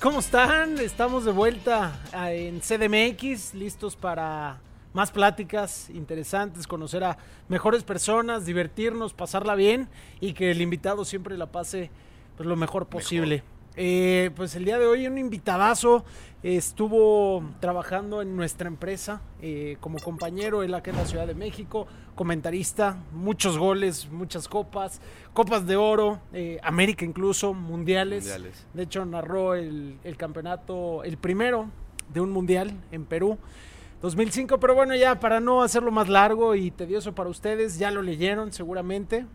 ¿cómo están? Estamos de vuelta en CDMX, listos para más pláticas interesantes, conocer a mejores personas, divertirnos, pasarla bien y que el invitado siempre la pase pues, lo mejor posible. Eh, pues el día de hoy un invitadazo estuvo trabajando en nuestra empresa eh, como compañero él acá en la Ciudad de México, comentarista, muchos goles, muchas copas, copas de oro, eh, América incluso, mundiales. De hecho narró el, el campeonato, el primero de un mundial en Perú. 2005, pero bueno, ya para no hacerlo más largo y tedioso para ustedes, ya lo leyeron seguramente.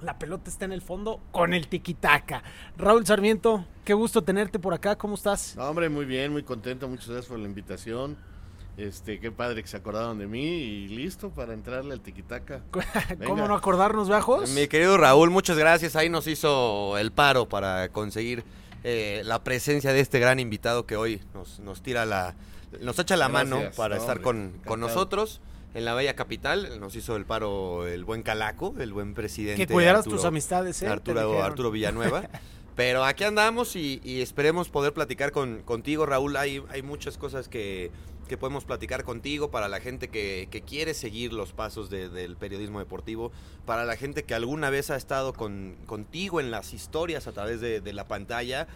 La pelota está en el fondo con el tiquitaca. Raúl Sarmiento, qué gusto tenerte por acá, ¿cómo estás? hombre, muy bien, muy contento, muchas gracias por la invitación. Este, qué padre que se acordaron de mí y listo para entrarle al tiquitaca. ¿Cómo no acordarnos, bajos? Mi querido Raúl, muchas gracias. Ahí nos hizo el paro para conseguir eh, la presencia de este gran invitado que hoy nos, nos tira la, nos echa la mano para estar con, con nosotros en la bella capital. Nos hizo el paro el buen Calaco, el buen presidente. Que cuidaras tus amistades, ¿eh? Arturo, Arturo Villanueva. Pero aquí andamos y, esperemos poder platicar con, contigo, Raúl. Hay, hay muchas cosas que, que podemos platicar contigo para la gente que, que quiere seguir los pasos del periodismo deportivo, para la gente que alguna vez ha estado con, contigo en las historias a través de, de la pantalla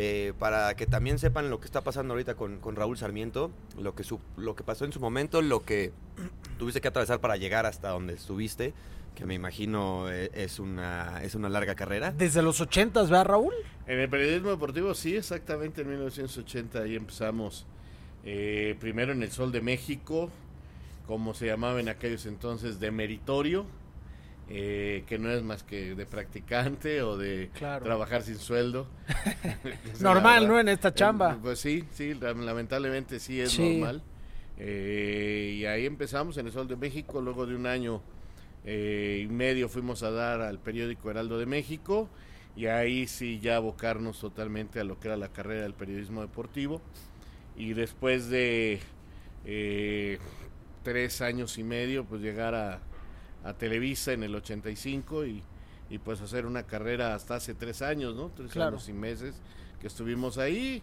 eh, para que también sepan lo que está pasando ahorita con, Raúl Sarmiento, lo que, lo que pasó en su momento, lo que tuviste que atravesar para llegar hasta donde estuviste, que me imagino eh, es una, es una larga carrera. Desde los 80, ¿verdad, Raúl? En el periodismo deportivo, sí, exactamente en 1980 ahí empezamos. Eh, primero en el Sol de México, como se llamaba en aquellos entonces, de meritorio eh, que no es más que de practicante o de trabajar sin sueldo. normal, ¿no? En esta chamba. Eh, pues sí, sí, lamentablemente sí es normal. Eh, y ahí empezamos en el Sol de México, luego de un año y medio fuimos a dar al periódico Heraldo de México y ahí sí ya abocarnos totalmente a lo que era la carrera del periodismo deportivo. Y después de tres años y medio, pues llegar a a Televisa en el 85 y, y pues hacer una carrera hasta hace tres años, ¿no? Tres años y meses que estuvimos ahí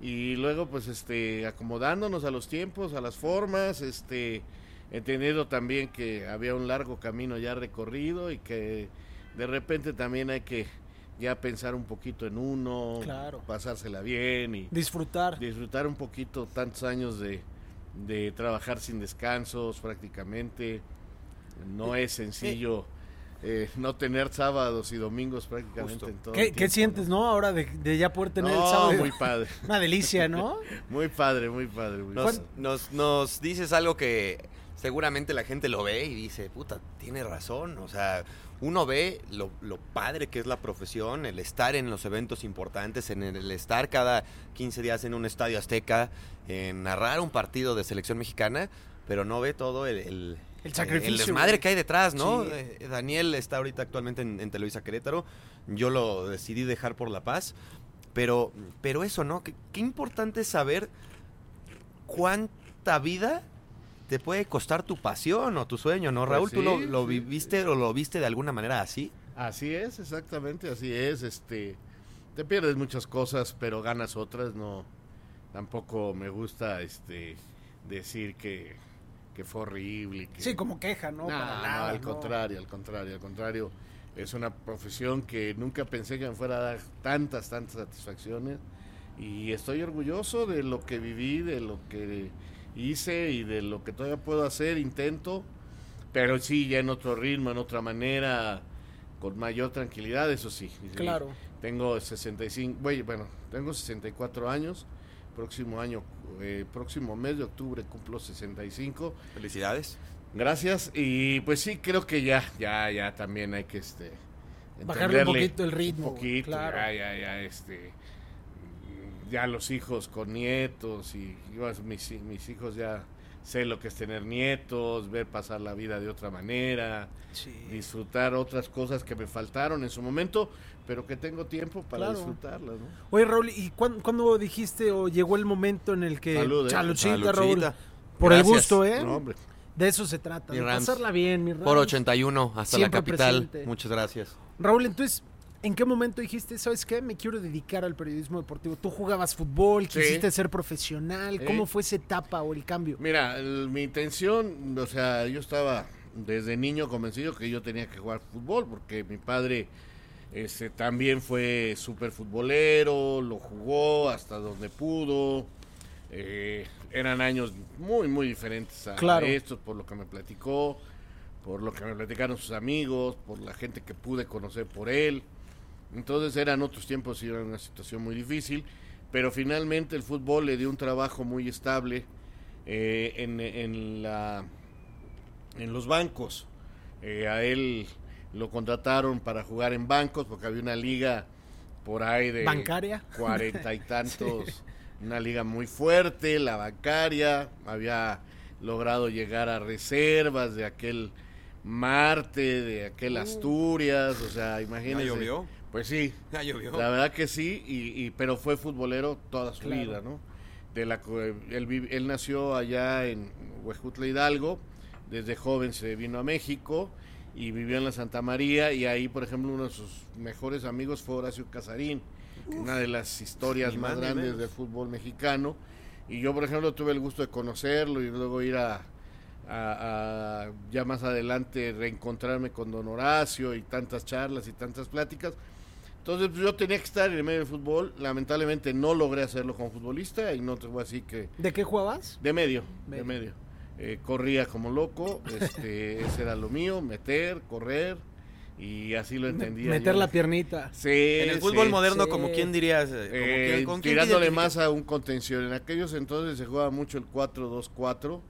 y luego pues este acomodándonos a los tiempos, a las formas, este entendiendo también que había un largo camino ya recorrido y que de repente también hay que ya pensar un poquito en uno, pasársela bien y disfrutar. Disfrutar un poquito tantos años de, de trabajar sin descansos prácticamente no es sencillo eh, no tener sábados y domingos prácticamente en todo. ¿Qué, sientes, no? Ahora de, ya poder tener el sábado. muy padre. Una delicia, ¿no? muy padre, muy padre. nos, nos, dices algo que seguramente la gente lo ve y dice, puta, tiene razón. O sea, uno ve lo, lo, padre que es la profesión, el estar en los eventos importantes, en el estar cada 15 días en un estadio azteca, en narrar un partido de selección mexicana, pero no ve todo el el sacrificio. el desmadre que hay detrás, ¿no? Eh, Daniel está ahorita actualmente en, Televisa Querétaro. Yo lo decidí dejar por La Paz. Pero, pero eso, ¿no? Qué, importante es saber cuánta vida te puede costar tu pasión o tu sueño, ¿no? Pues Raúl, ¿tú lo, viviste o lo viste de alguna manera así? Así es, exactamente, así es. Este, te pierdes muchas cosas, pero ganas otras. No, tampoco me gusta, este, decir que que fue horrible. Que... Sí, como queja, ¿no? No, al contrario, al contrario, al contrario. Es una profesión que nunca pensé que me fuera a dar tantas, tantas satisfacciones. Y estoy orgulloso de lo que viví, de lo que hice y de lo que todavía puedo hacer, intento. Pero sí, ya en otro ritmo, en otra manera, con mayor tranquilidad, eso sí. Claro. Tengo 65, bueno, tengo 64 años próximo año, eh, próximo mes de octubre cumplo 65. Felicidades. Gracias. Y pues sí, creo que ya, ya, ya también hay que este bajarle un poquito el ritmo. Un poquito, claro. ya, ya, ya, este ya los hijos con nietos y mis, mis hijos ya sé lo que es tener nietos, ver pasar la vida de otra manera, disfrutar otras cosas que me faltaron en su momento, pero que tengo tiempo para disfrutarlas. ¿no? Oye, Raúl, ¿y cuándo, dijiste o llegó el momento en el que... Salud, ¿eh? Raúl. Por el gusto, ¿eh? De eso se trata, de pasarla bien, mi Por 81 hasta la capital. Muchas gracias. Raúl, entonces, ¿En qué momento dijiste, sabes qué, me quiero dedicar al periodismo deportivo? ¿Tú jugabas fútbol, quisiste ser profesional? ¿Cómo fue esa etapa o el cambio? Mira, mi intención, o sea, yo estaba desde niño convencido que yo tenía que jugar fútbol porque mi padre este, también fue súper futbolero, lo jugó hasta donde pudo. Eh, eran años muy, muy diferentes a, estos, por lo que me platicó, por lo que me platicaron sus amigos, por la gente que pude conocer por él. Entonces eran otros tiempos y era una situación muy difícil, pero finalmente el fútbol le dio un trabajo muy estable eh, en, en, la, en los bancos. Eh, a él lo contrataron para jugar en bancos porque había una liga por ahí de bancaria cuarenta y tantos una liga muy fuerte, la bancaria, había logrado llegar a reservas de aquel Marte, de aquel uh. Asturias, o sea, imagínense. ¿Ya llovió? Pues sí, ya llovió. la verdad que sí, y, pero fue futbolero toda su vida, ¿no? De la, él, él nació allá en Huejutla Hidalgo, desde joven se vino a México y vivió en la Santa María y ahí, por ejemplo, uno de sus mejores amigos fue Horacio Casarín una de las historias más, grandes del fútbol mexicano. Y yo, por ejemplo, tuve el gusto de conocerlo y luego ir a, ya más adelante reencontrarme con don Horacio y tantas charlas y tantas pláticas. Entonces pues, yo tenía que estar en el medio del fútbol. Lamentablemente no logré hacerlo como futbolista y no te voy a decir que... ¿De qué jugabas? De medio, de medio. Eh, corría como loco, este, ese era lo mío, meter, correr y así lo entendía. Meter la piernita. Sí. En el fútbol moderno, como quién dirías, eh, como tirándole más a un contención. En aquellos entonces se jugaba mucho el 4-2-4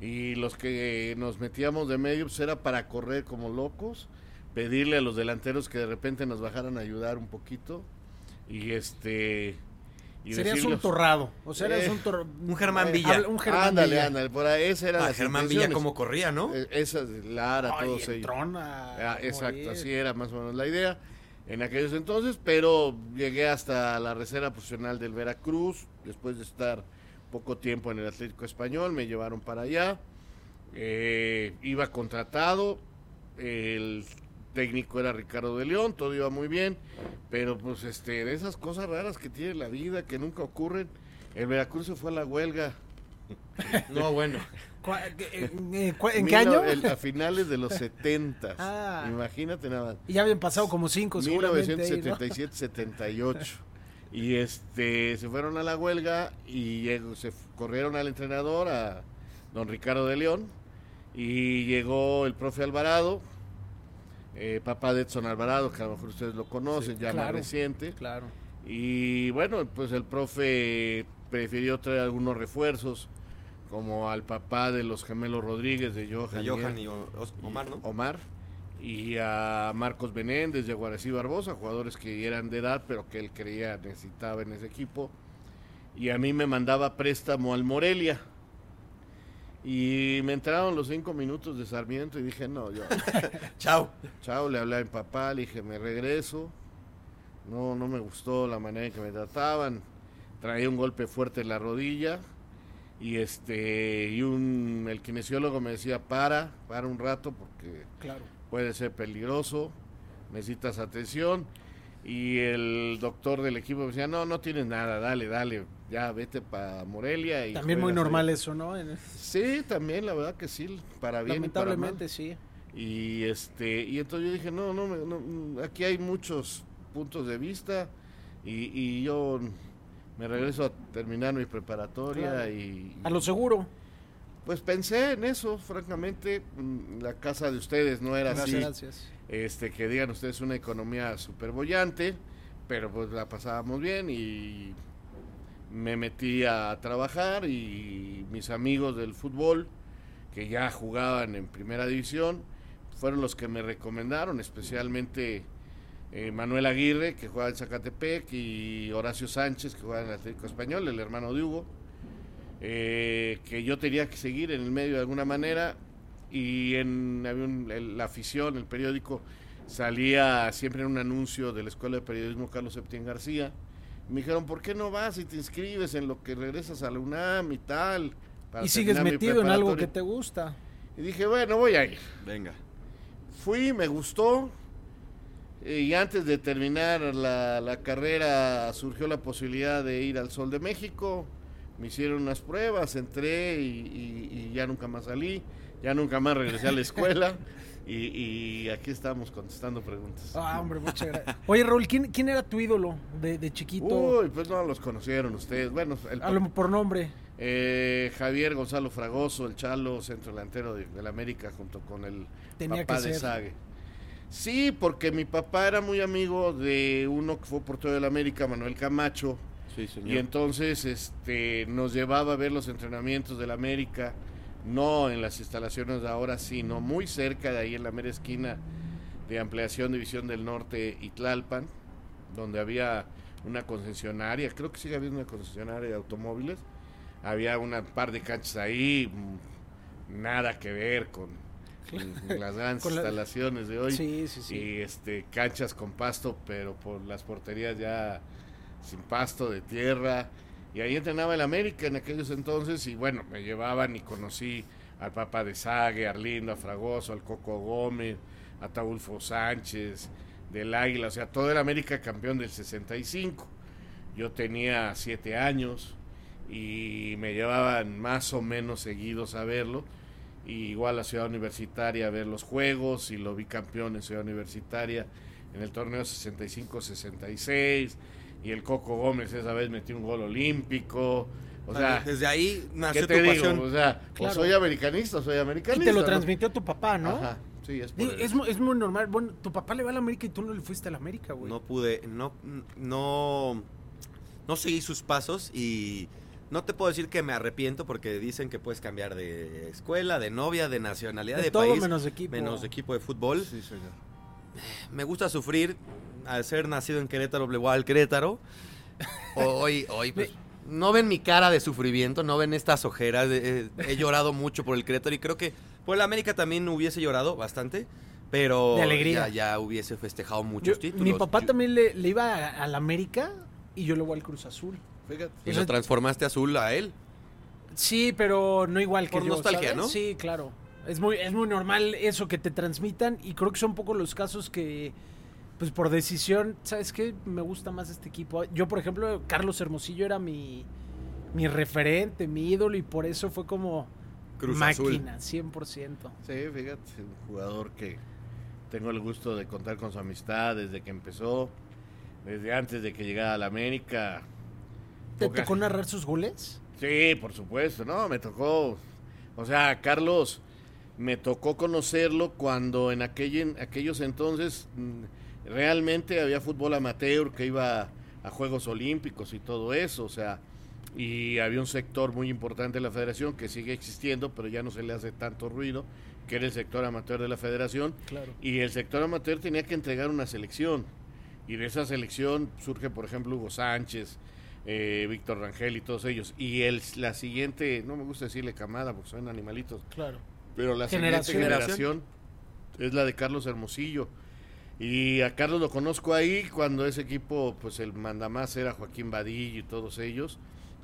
y los que nos metíamos de medio pues era para correr como locos, pedirle a los delanteros que de repente nos bajaran a ayudar un poquito y este Serías un torrado. O sea, eres un, un Germán eh, Villa. un Germán ándale, Villa. ándale. Por ahí, esa era ah, Germán Villa como corría, ¿no? Eh, esa, Lara, Ay, todos ellos. Ah, exacto, así era más o menos la idea en aquellos entonces, pero llegué hasta la reserva profesional del Veracruz, después de estar poco tiempo en el Atlético Español, me llevaron para allá, eh, iba contratado, el técnico era Ricardo de León, todo iba muy bien, pero pues este, de esas cosas raras que tiene la vida, que nunca ocurren, el Veracruz se fue a la huelga. No, bueno. ¿En, qué año? a finales de los 70. Ah. Imagínate nada. Y ya habían pasado como cinco, 1977, 78. Y este, se fueron a la huelga y se corrieron al entrenador, a don Ricardo de León, y llegó el profe Alvarado, eh, papá de Edson Alvarado, que a lo mejor ustedes lo conocen, ya más reciente. Claro. Y bueno, pues el profe prefirió traer algunos refuerzos, como al papá de los gemelos Rodríguez, de Johan, y, Omar, ¿no? Omar. Y a Marcos Benéndez de Guarací Barbosa, jugadores que eran de edad, pero que él creía necesitaba en ese equipo. Y a mí me mandaba préstamo al Morelia y me entraron los cinco minutos de Sarmiento y dije, no, yo. Chao. Chao, le hablé a mi papá, le dije, me regreso. No, no me gustó la manera en que me trataban. Traía un golpe fuerte en la rodilla. Y este, y un, el kinesiólogo me decía, para, para un rato porque claro. puede ser peligroso, necesitas atención. Y el doctor del equipo me decía, no, no tienes nada, dale, dale, ya vete para Morelia. Y también muy normal eso, ¿no? Sí, también, la verdad que sí, para bien. Lamentablemente, sí. Y, este, y entonces yo dije, no, no, no, aquí hay muchos puntos de vista y, y yo me regreso a terminar mi preparatoria y... A lo seguro. Pues pensé en eso, francamente, la casa de ustedes no era así. Gracias este, que digan ustedes una economía súper bollante, pero pues la pasábamos bien y me metí a trabajar y mis amigos del fútbol que ya jugaban en primera división fueron los que me recomendaron, especialmente eh, Manuel Aguirre, que juega en Zacatepec, y Horacio Sánchez, que juega en Atlético Español, el hermano de Hugo, eh, que yo tenía que seguir en el medio de alguna manera y en la afición, el periódico, salía siempre en un anuncio de la Escuela de Periodismo Carlos Septién García. Me dijeron, ¿por qué no vas y te inscribes en lo que regresas a la UNAM y tal? y sigues metido en algo que te gusta. Y dije, bueno, voy a ir. Venga. Fui, me gustó. y antes de terminar la, carrera surgió la posibilidad de ir al Sol de México. Me hicieron unas pruebas, entré y, ya nunca más salí, ya nunca más regresé a la escuela. Y, aquí estamos contestando preguntas. Ah, hombre, muchas gracias. Oye, Raúl, ¿quién, era tu ídolo de, chiquito? Uy, pues no los conocieron ustedes. Bueno, el, por nombre. Eh, Javier Gonzalo Fragoso, el Chalo, centro delantero de, la América, junto con el papá de Sague. Sí, porque mi papá era muy amigo de uno que fue portero de la América, Manuel Camacho. Sí, señor. Y entonces este, nos llevaba a ver los entrenamientos de la América, no en las instalaciones de ahora, sino muy cerca de ahí en la mera esquina de Ampliación División del Norte y Tlalpan, donde había una concesionaria, creo que sigue habiendo una concesionaria de automóviles. Había una par de canchas ahí, mm, nada que ver con las grandes instalaciones de hoy. Y este, canchas con pasto, pero por las porterías ya sin pasto de tierra. Y ahí entrenaba el América en aquellos entonces y bueno, me llevaban y conocí al Papa de Sague, a Arlindo, a Fragoso, al Coco Gómez, a Taulfo Sánchez, del Águila, o sea, todo el América campeón del 65. Yo tenía siete años y me llevaban más o menos seguidos a verlo igual a Ciudad Universitaria a ver los juegos y lo vi campeón en Ciudad Universitaria en el torneo 65-66 y el Coco Gómez esa vez metió un gol olímpico. O sea, desde ahí nació ¿qué te digo? O sea, soy americanista, soy americanista. Y te lo transmitió tu papá, ¿no? Ajá. Sí, es, es, es, muy normal. Bueno, tu papá le va a la América y tú no le fuiste a la América, güey. No pude, no, no, no seguí sus pasos y no te puedo decir que me arrepiento porque dicen que puedes cambiar de escuela, de novia, de nacionalidad, de, todo país. menos equipo. Menos equipo de fútbol. Sí, señor. Me gusta sufrir al ser nacido en Querétaro, al Querétaro. Hoy, hoy, pues, no ven mi cara de sufrimiento, no ven estas ojeras. Eh, he llorado mucho por el Querétaro y creo que por el América también hubiese llorado bastante. Pero de alegría. Ya, hubiese festejado muchos títulos. Mi papá también le, iba al América y yo le voy al Cruz Azul. ¿Y lo transformaste azul a él? Sí, pero no igual que Por nostalgia, ¿no? Sí, claro. Es muy, es muy normal eso que te transmitan y creo que son poco los casos que, pues por decisión, ¿sabes qué? Me gusta más este equipo. Yo, por ejemplo, Carlos Hermosillo era mi, mi referente, mi ídolo y por eso fue como Cruz máquina, 100%. Sí, fíjate, un jugador que tengo el gusto de contar con su amistad desde que empezó, desde antes de que llegara a la América ¿Te tocó narrar sus goles? Sí, por supuesto, no, me tocó. O sea, Carlos, me tocó conocerlo cuando en, aquel, aquellos entonces mm, realmente había fútbol amateur que iba a Juegos Olímpicos y todo eso, o sea, y había un sector muy importante de la federación que sigue existiendo, pero ya no se le hace tanto ruido, que era el sector amateur de la federación. Claro. Y el sector amateur tenía que entregar una selección. Y de esa selección surge, por ejemplo, Hugo Sánchez, eh, Víctor Rangel y todos ellos. Y el, la siguiente, no me gusta decirle camada porque son animalitos. Claro. Pero la siguiente generación es la de Carlos Hermosillo. Y a Carlos lo conozco ahí cuando ese equipo, pues el mandamás era Joaquín Vadillo y todos ellos,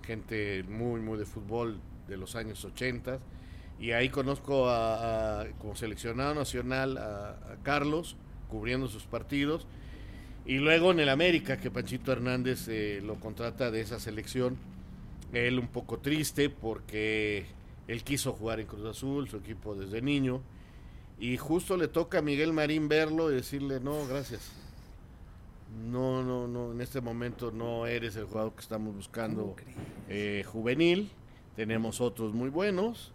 gente muy, muy de fútbol de los años 80. Y ahí conozco a, como seleccionado nacional a Carlos, cubriendo sus partidos. Y luego en el América, que Panchito Hernández eh, lo contrata de esa selección, él un poco triste porque él quiso jugar en Cruz Azul, su equipo desde niño, y justo le toca a Miguel Marín verlo y decirle, no, gracias. No, no, no, en este momento no eres el jugador que estamos buscando eh, juvenil, tenemos otros muy buenos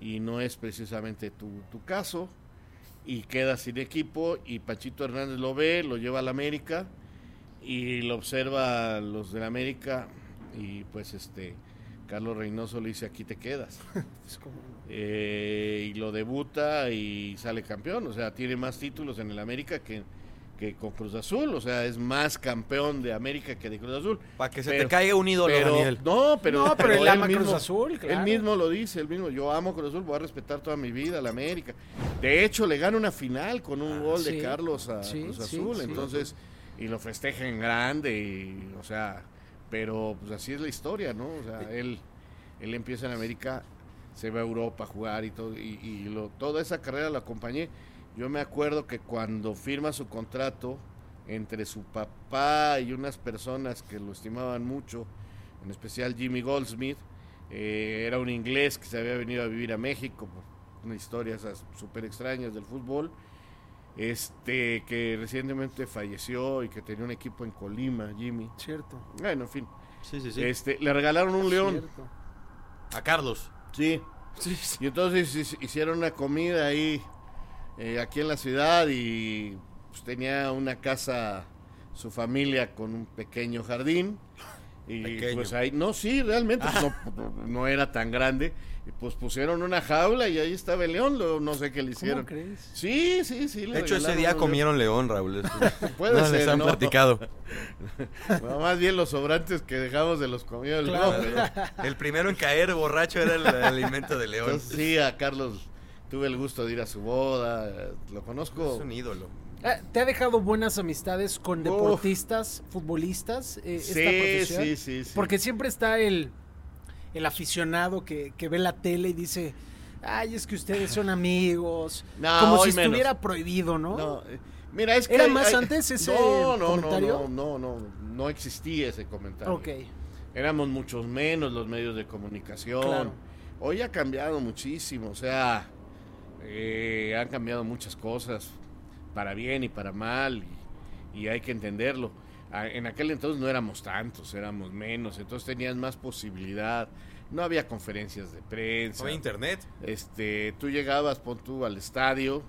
y no es precisamente tu, tu caso. Y queda sin equipo y Pachito Hernández lo ve, lo lleva a la América y lo observa los de la América y pues este Carlos Reynoso le dice aquí te quedas eh, y lo debuta y sale campeón, o sea tiene más títulos en el América que que con Cruz Azul, o sea, es más campeón de América que de Cruz Azul. Para que se te caiga un ídolo, Daniel. No, pero, no, pero, él, ama Cruz Azul, Él mismo lo dice, él mismo, yo amo Cruz Azul, voy a respetar toda mi vida a la América. De hecho, le gana una final con un ah, gol de Carlos a Cruz Azul, entonces, y lo festeja en grande, y, o sea, pero pues así es la historia, ¿no? O sea, él, él empieza en América, se va a Europa a jugar y todo, y, y lo, toda esa carrera la acompañé yo me acuerdo que cuando firma su contrato entre su papá y unas personas que lo estimaban mucho, en especial Jimmy Goldsmith. Eh, era un inglés que se había venido a vivir a México, una historia súper extrañas del fútbol, este que recientemente falleció y que tenía un equipo en Colima, Jimmy. Cierto. Bueno, en fin. Sí, sí, sí. Este, le regalaron un león. A Carlos. Sí. sí, Y entonces hicieron una comida ahí, eh, aquí en la ciudad, y pues, tenía una casa, su familia, con un pequeño jardín. Y pues ahí, no, sí, realmente pues, no, era tan grande. Y pues pusieron una jaula y ahí estaba el león, no sé qué le hicieron. ¿Cómo crees? Sí, sí, sí. De hecho, ese día comieron león, Raúl. Puede ser, les han platicado. más bien los sobrantes que dejamos de los comió el león. El primero en caer borracho era el alimento de león. sí, a Carlos tuve el gusto de ir a su boda, lo conozco. Es un ídolo. Ah, ¿Te ha dejado buenas amistades con deportistas, futbolistas, eh, esta profesión? Sí, sí, sí. Porque siempre está el, el aficionado que, ve la tele y dice, ay, es que ustedes son amigos. como si estuviera prohibido, ¿no? No, eh, mira, es que... ¿Era más antes ese no, no, comentario? No, no, no, no, no existía ese comentario. Ok. Éramos muchos menos los medios de comunicación. Hoy ha cambiado muchísimo, o sea, eh, han cambiado muchas cosas para bien y para mal, y, hay que entenderlo. En aquel entonces no éramos tantos, éramos menos, entonces tenías más posibilidad. No había conferencias de prensa. No había internet. Este, tú llegabas, pon tú al estadio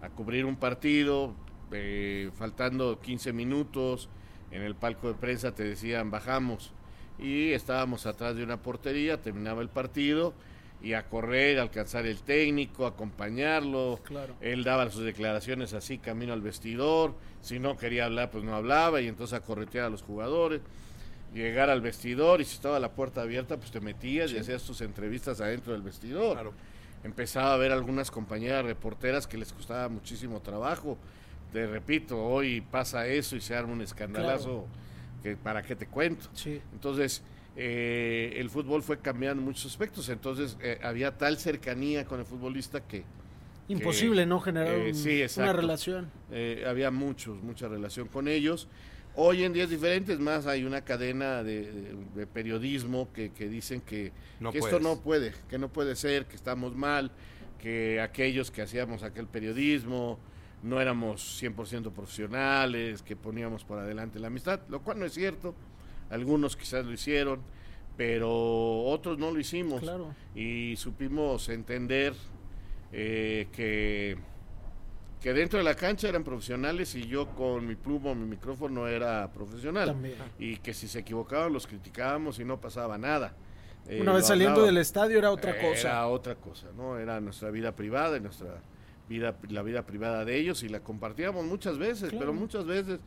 a cubrir un partido, eh, faltando 15 minutos, en el palco de prensa te decían bajamos y estábamos atrás de una portería, terminaba el partido y a correr, a alcanzar el técnico, acompañarlo. Claro. Él daba sus declaraciones así, camino al vestidor. Si no quería hablar, pues no hablaba y entonces a corretear a los jugadores. Llegar al vestidor y si estaba la puerta abierta, pues te metías y hacías tus entrevistas adentro del vestidor. Claro. Empezaba a ver algunas compañeras reporteras que les costaba muchísimo trabajo. Te repito, hoy pasa eso y se arma un escandalazo que para qué te cuento. Sí. Entonces, eh, el fútbol fue cambiando en muchos aspectos, entonces eh, había tal cercanía con el futbolista que... Imposible no generar eh, una relación. había muchos, mucha relación con ellos. Hoy en días diferentes más hay una cadena de, periodismo que, dicen que, esto no puede, que no puede ser, que estamos mal, que aquellos que hacíamos aquel periodismo no éramos 100% profesionales, que poníamos por adelante la amistad, lo cual no es cierto algunos quizás lo hicieron, pero otros no lo hicimos. Y supimos entender eh, que, que dentro de la cancha eran profesionales y yo con mi pluma, mi micrófono era profesional. Y que si se equivocaban los criticábamos y no pasaba nada. Eh, Una vez saliendo del estadio era otra cosa. Era otra cosa, ¿no? Era nuestra vida privada y nuestra vida, la vida privada de ellos y la compartíamos muchas veces, pero muchas veces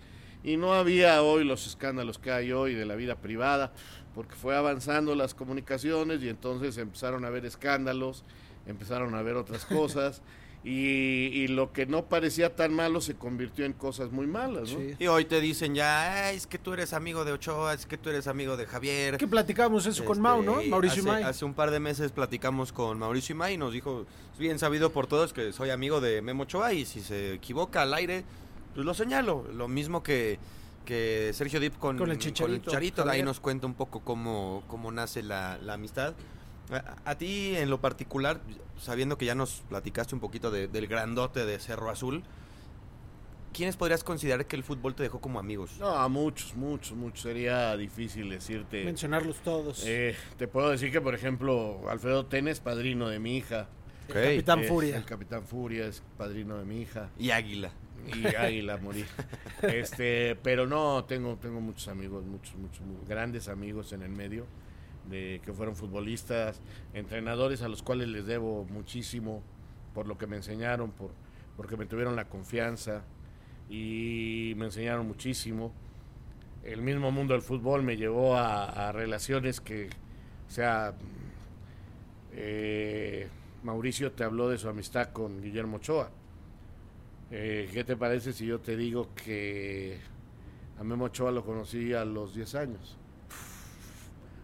y no había hoy los escándalos que hay hoy de la vida privada, porque fue avanzando las comunicaciones y entonces empezaron a haber escándalos, empezaron a haber otras cosas. Y, lo que no parecía tan malo se convirtió en cosas muy malas, ¿no? Y hoy te dicen ya, es que tú eres amigo de Ochoa, es que tú eres amigo de Javier. Que platicamos eso con Mau, ¿no? Este, Mauricio hace, Imay. Hace un par de meses platicamos con Mauricio Imay y nos dijo, es bien sabido por todos que soy amigo de Memo Ochoa y si se equivoca al aire, pues lo señalo. Lo mismo que, que Sergio Dip con, el Chicharito. ahí nos cuenta un poco cómo, cómo nace la, amistad. A, ti en lo particular, sabiendo que ya nos platicaste un poquito del grandote de Cerro Azul, ¿quiénes podrías considerar que el fútbol te dejó como amigos? No, a muchos, muchos, muchos. Sería difícil decirte. Mencionarlos todos. Eh, te puedo decir que, por ejemplo, Alfredo Tenes, padrino de mi hija. El Capitán Furia. El Capitán Furia es padrino de mi hija. Y Águila y Águila morir. Este, pero no, tengo, tengo muchos amigos, muchos, muchos, grandes amigos en el medio, de que fueron futbolistas, entrenadores a los cuales les debo muchísimo por lo que me enseñaron, por, porque me tuvieron la confianza y me enseñaron muchísimo. El mismo mundo del fútbol me llevó a, relaciones que, o sea, eh, Mauricio te habló de su amistad con Guillermo Ochoa eh, ¿Qué te parece si yo te digo que a Memo Ochoa lo conocí a los 10 años?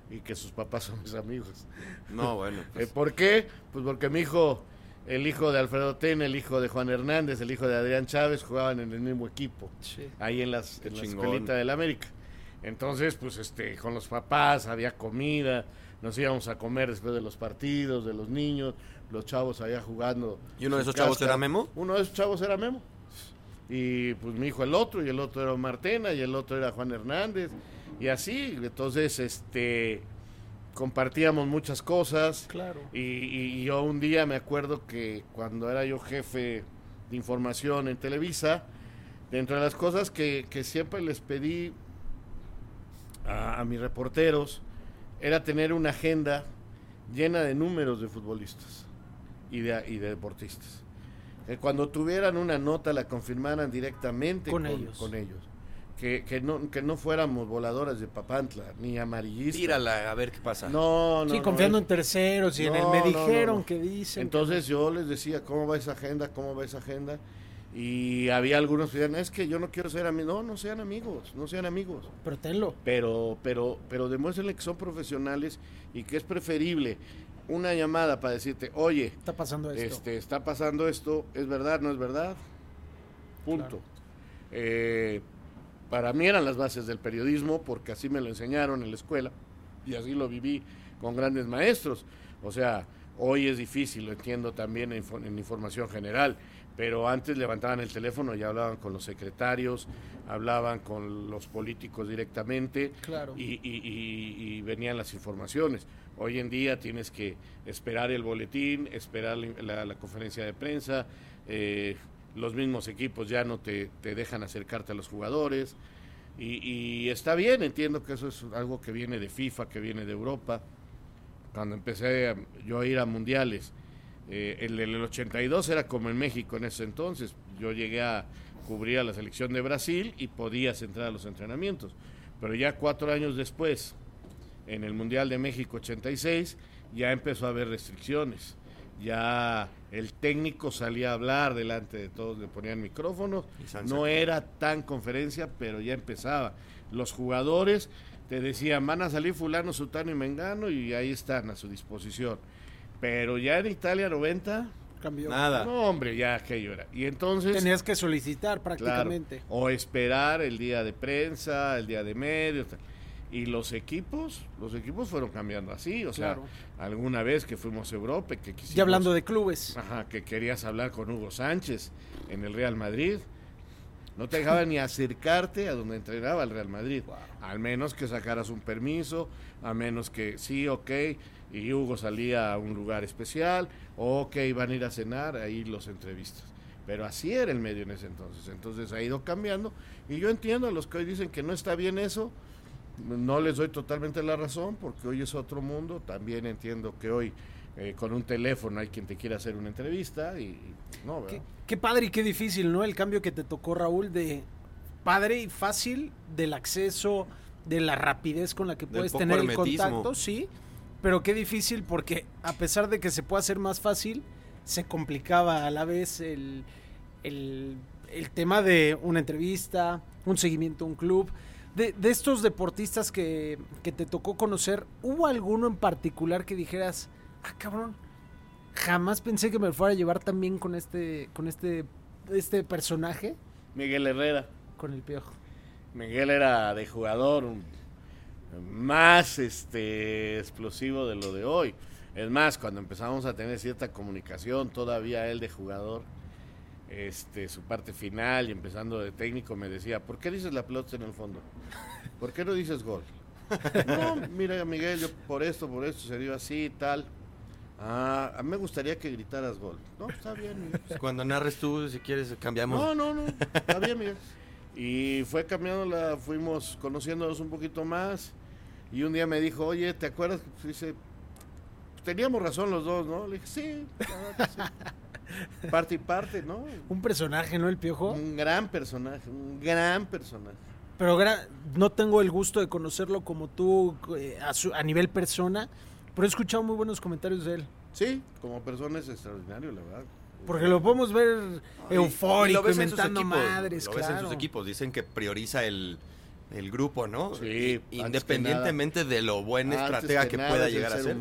Y que sus papás son mis amigos. No, bueno. Pues. ¿Por qué? Pues porque mi hijo el hijo de Alfredo Ten, el hijo de Juan Hernández, el hijo de Adrián Chávez jugaban en el mismo equipo, ahí en, las, en la escuelita del América. Entonces, pues este, con los papás había comida, nos íbamos a comer después de los partidos, de los niños, los chavos allá jugando. ¿Y uno de esos chavos era Memo? Uno de esos chavos era Memo. Y pues mi hijo el otro, y el otro era Martena, y el otro era Juan Hernández, y así. Entonces, este compartíamos muchas cosas. Claro. Y, yo un día me acuerdo que cuando era yo jefe de información en Televisa, dentro de las cosas que, siempre les pedí a, mis reporteros, era tener una agenda llena de números de futbolistas y de, y de deportistas. Que cuando tuvieran una nota la confirmaran directamente con, ellos. Con ellos. Que, que, no, que no fuéramos voladoras de Papantla, ni amarillistas. Tírala, a ver qué pasa. No, no. Sí, confiando en terceros y en el me dijeron que dicen. Entonces yo les decía, ¿cómo va esa agenda? ¿Cómo va esa agenda? Y había algunos que decían, es que yo no quiero ser amigo. No, no sean amigos, no sean amigos. Pero tenlo. Pero, pero, pero demuéstrenle que son profesionales y que es preferible una llamada para decirte, oye, está pasando esto. Este, está pasando esto, ¿es verdad, no es verdad? Punto. Eh, para mí eran las bases del periodismo porque así me lo enseñaron en la escuela y así lo viví con grandes maestros. O sea, hoy es difícil, lo entiendo también en, información general, pero antes levantaban el teléfono y hablaban con los secretarios, hablaban con los políticos directamente y, venían las informaciones. Hoy en día tienes que esperar el boletín, esperar la, conferencia de prensa, eh, los mismos equipos ya no te, dejan acercarte a los jugadores. Y, está bien, entiendo que eso es algo que viene de FIFA, que viene de Europa. Cuando empecé yo a ir a mundiales, eh, el, el 82 era como en México en ese entonces. Yo llegué a cubrir a la selección de Brasil y podías entrar a los entrenamientos. Pero ya cuatro años después, en el Mundial de México 86, ya empezó a haber restricciones ya el técnico salía a hablar delante de todos, le ponían micrófonos, no era tan conferencia, pero ya empezaba. Los jugadores te decían, van a salir fulano, sutano y mengano y ahí están a su disposición. Pero ya en Italia 90 cambió. Nada. No, hombre, ya aquello era. Y entonces tenías que solicitar prácticamente o esperar el día de prensa, el día de medios. Y los equipos, los equipos fueron cambiando así, o sea, alguna vez que fuimos a Europa, que quisimos... Ya hablando de clubes. Ajá, que querías hablar con Hugo Sánchez en el Real Madrid, no te dejaban ni acercarte a donde entrenaba el Real Madrid, al menos que sacaras un permiso, a menos que sí, ok, y Hugo salía a un lugar especial, ok, van a ir a cenar, ahí los entrevistas. Pero así era el medio en ese entonces, entonces ha ido cambiando, y yo entiendo a los que hoy dicen que no está bien eso, no les doy totalmente la razón porque hoy es otro mundo. También entiendo que hoy eh, con un teléfono hay quien te quiera hacer una entrevista y, no, qué, padre y qué difícil, ¿no? El cambio que te tocó, Raúl, de padre y fácil del acceso, de la rapidez con la que puedes tener el contacto, sí, pero qué difícil porque a pesar de que se pueda hacer más fácil, se complicaba a la vez el, el, el tema de una entrevista, un seguimiento a un club. De, estos deportistas que, te tocó conocer, ¿hubo alguno en particular que dijeras, ah, cabrón, jamás pensé que me fuera a llevar también con este, con este, este personaje? Miguel Herrera. Con el piojo. Miguel era de jugador más este explosivo de lo de hoy. Es más, cuando empezamos a tener cierta comunicación, todavía él de jugador, este, su parte final y empezando de técnico me decía, ¿por qué dices la pelota en el fondo? ¿Por qué no dices gol? no, mira Miguel, yo por esto, por esto se dio así tal. Ah, a mí me gustaría que gritaras gol. No, está bien. Cuando narres tú, si quieres, cambiamos. No, no, no, está bien, Miguel. Y fue cambiando la, fuimos conociéndonos un poquito más. Y un día me dijo, oye, ¿te acuerdas? Dice, teníamos razón los dos, ¿no? Le dije, sí, sí. parte y parte, ¿no? Un personaje, ¿no? El piojo. Un gran personaje, un gran personaje. Pero no tengo el gusto de conocerlo como tú eh, a, nivel persona, pero he escuchado muy buenos comentarios de él. Sí, como persona es extraordinario, la verdad. Porque lo podemos ver eufórico, y inventando madres, Lo ves en sus equipos, dicen que prioriza el, grupo, ¿no? Sí. Independientemente de lo buen estratega que pueda llegar a ser.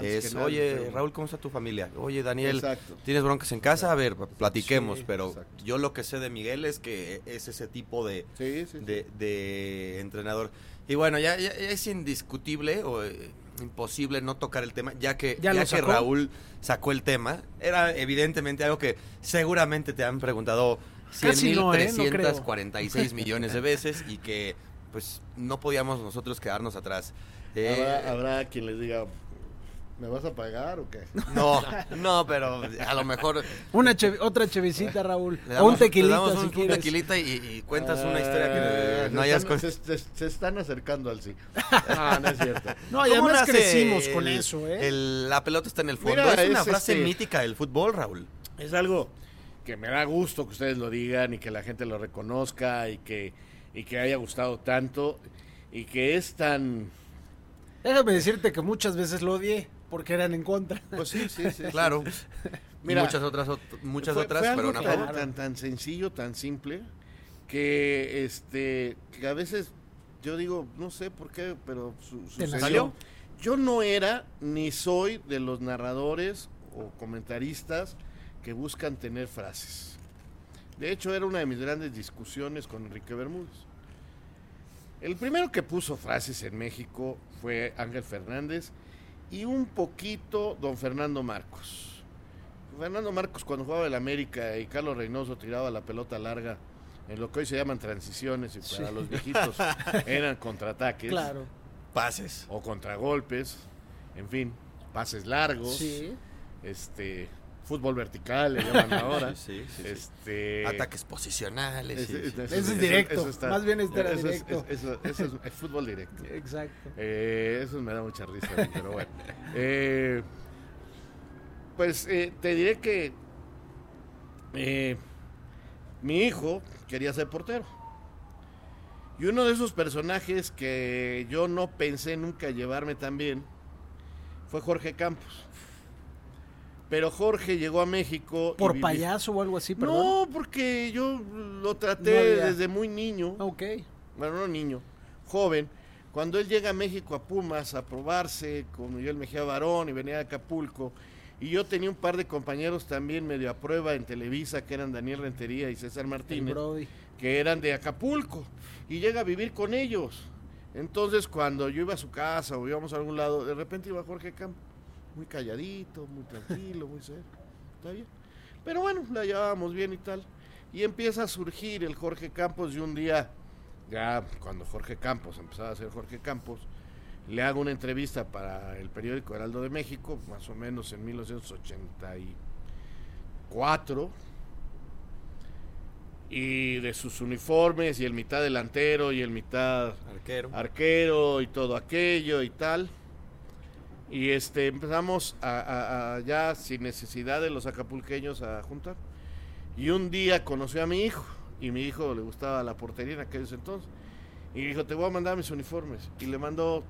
es, oye, Raúl, ¿cómo está tu familia? Oye, Daniel, ¿tienes broncas en casa? A ver, platiquemos, pero yo lo que sé de Miguel es que es ese tipo de, de, entrenador. Y bueno, ya, es indiscutible o eh, imposible no tocar el tema, ya que, ya, que Raúl sacó el tema. Era evidentemente algo que seguramente te han preguntado 100.346 ¿eh? millones de veces y que pues no podíamos nosotros quedarnos atrás. Eh, ¿Habrá, quien les diga, ¿Me vas a pagar o qué? No, no, pero a lo mejor. Una otra chevicita, Raúl. o un tequilita, un, si un tequilita y, cuentas una historia que no hayas se, se, se, están acercando al sí. Ah, no es cierto. No, además crecimos con eso, ¿eh? la pelota está en el fondo. es una frase este mítica del fútbol, Raúl. Es algo que me da gusto que ustedes lo digan y que la gente lo reconozca y que, y que haya gustado tanto y que es tan. Déjame decirte que muchas veces lo odié porque eran en contra. Pues sí, sí, sí. claro. Mira, muchas otras, muchas otras, pero tan, tan, tan sencillo, tan simple, que este, que a veces yo digo, no sé por qué, pero su, sucedió. Yo no era ni soy de los narradores o comentaristas que buscan tener frases. De hecho, era una de mis grandes discusiones con Enrique Bermúdez. El primero que puso frases en México fue Ángel Fernández y un poquito don Fernando Marcos. Fernando Marcos cuando jugaba el América y Carlos Reynoso tiraba la pelota larga en lo que hoy se llaman transiciones y para los viejitos eran contraataques. Claro. Pases. O contragolpes, en fin, pases largos. Este, fútbol vertical, le llaman ahora. este, Ataques posicionales. eso, es directo. Más bien es directo. Eso, es, fútbol directo. Exacto. Eh, eso me da mucha risa, pero bueno. Eh, pues eh, te diré que mi hijo quería ser portero. Y uno de esos personajes que yo no pensé nunca llevarme tan bien fue Jorge Campos. Pero Jorge llegó a México. ¿Por payaso o algo así, perdón? No, porque yo lo traté desde muy niño. Ok. Bueno, no niño, joven. Cuando él llega a México a Pumas a probarse con Miguel Mejía Barón y venía de Acapulco, y yo tenía un par de compañeros también medio a prueba en Televisa, que eran Daniel Rentería y César Martínez, que eran de Acapulco, y llega a vivir con ellos. Entonces, cuando yo iba a su casa o íbamos a algún lado, de repente iba Jorge Campos muy calladito, muy tranquilo, muy serio. Está bien. Pero bueno, la llevábamos bien y tal. Y empieza a surgir el Jorge Campos y un día, ya cuando Jorge Campos empezaba a ser Jorge Campos, le hago una entrevista para el periódico Heraldo de México, más o menos en 1984, y de sus uniformes y el mitad delantero y el mitad arquero, arquero y todo aquello y tal. Y este empezamos a, ya sin necesidad de los acapulqueños a juntar. Y un día conoció a mi hijo, y mi hijo le gustaba la portería en aquellos entonces. Y dijo, te voy a mandar mis uniformes. Y le mandó